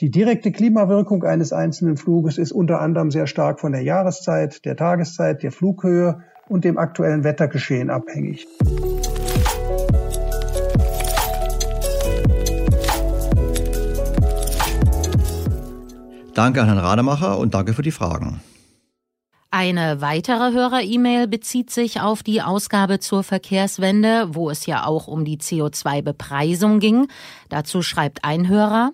Die direkte Klimawirkung eines einzelnen Fluges ist unter anderem sehr stark von der Jahreszeit, der Tageszeit, der Flughöhe und dem aktuellen Wettergeschehen abhängig. Danke an Herrn Rademacher und danke für die Fragen. Eine weitere Hörer-E-Mail bezieht sich auf die Ausgabe zur Verkehrswende, wo es ja auch um die CO2-Bepreisung ging. Dazu schreibt ein Hörer,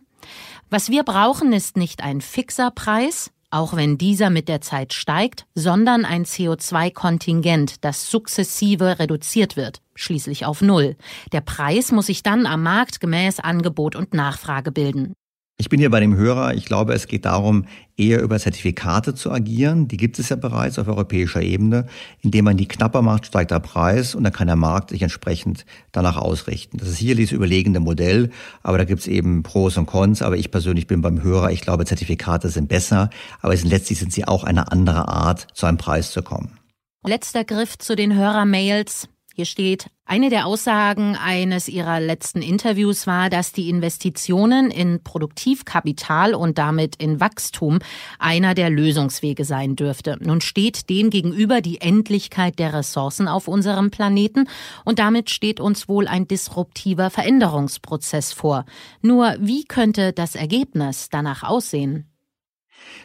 was wir brauchen, ist nicht ein fixer Preis, auch wenn dieser mit der Zeit steigt, sondern ein CO2-Kontingent, das sukzessive reduziert wird, schließlich auf Null. Der Preis muss sich dann am Markt gemäß Angebot und Nachfrage bilden. Ich bin hier bei dem Hörer. Ich glaube, es geht darum, eher über Zertifikate zu agieren. Die gibt es ja bereits auf europäischer Ebene. Indem man die knapper macht, steigt der Preis und dann kann der Markt sich entsprechend danach ausrichten. Das ist hier dieses überlegende Modell, aber da gibt es eben Pros und Cons. Aber ich persönlich bin beim Hörer. Ich glaube, Zertifikate sind besser, aber letztlich sind sie auch eine andere Art, zu einem Preis zu kommen. Letzter Griff zu den Hörermails. Hier steht, eine der Aussagen eines ihrer letzten Interviews war, dass die Investitionen in Produktivkapital und damit in Wachstum einer der Lösungswege sein dürfte. Nun steht dem gegenüber die Endlichkeit der Ressourcen auf unserem Planeten und damit steht uns wohl ein disruptiver Veränderungsprozess vor. Nur wie könnte das Ergebnis danach aussehen?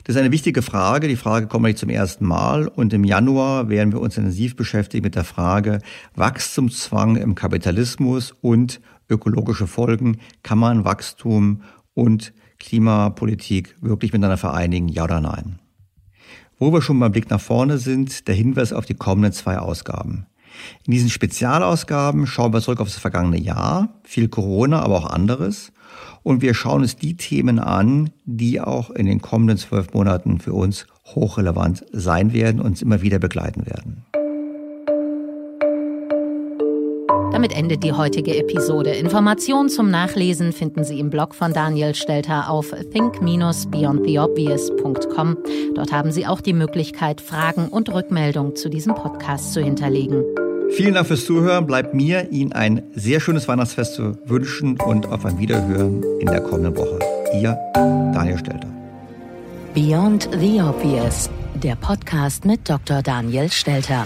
Das ist eine wichtige Frage. Die Frage kommt nicht zum ersten Mal. Und im Januar werden wir uns intensiv beschäftigen mit der Frage Wachstumszwang im Kapitalismus und ökologische Folgen. Kann man Wachstum und Klimapolitik wirklich miteinander vereinigen? Ja oder nein? Wo wir schon beim Blick nach vorne sind, der Hinweis auf die kommenden zwei Ausgaben. In diesen Spezialausgaben schauen wir zurück auf das vergangene Jahr, viel Corona, aber auch anderes. Und wir schauen uns die Themen an, die auch in den kommenden zwölf Monaten für uns hochrelevant sein werden und uns immer wieder begleiten werden. Damit endet die heutige Episode. Informationen zum Nachlesen finden Sie im Blog von Daniel Stelter auf think-beyondtheobvious.com. Dort haben Sie auch die Möglichkeit, Fragen und Rückmeldungen zu diesem Podcast zu hinterlegen. Vielen Dank fürs Zuhören. Bleibt mir, Ihnen ein sehr schönes Weihnachtsfest zu wünschen und auf ein Wiederhören in der kommenden Woche. Ihr Daniel Stelter. Beyond the Obvious, der Podcast mit Dr. Daniel Stelter.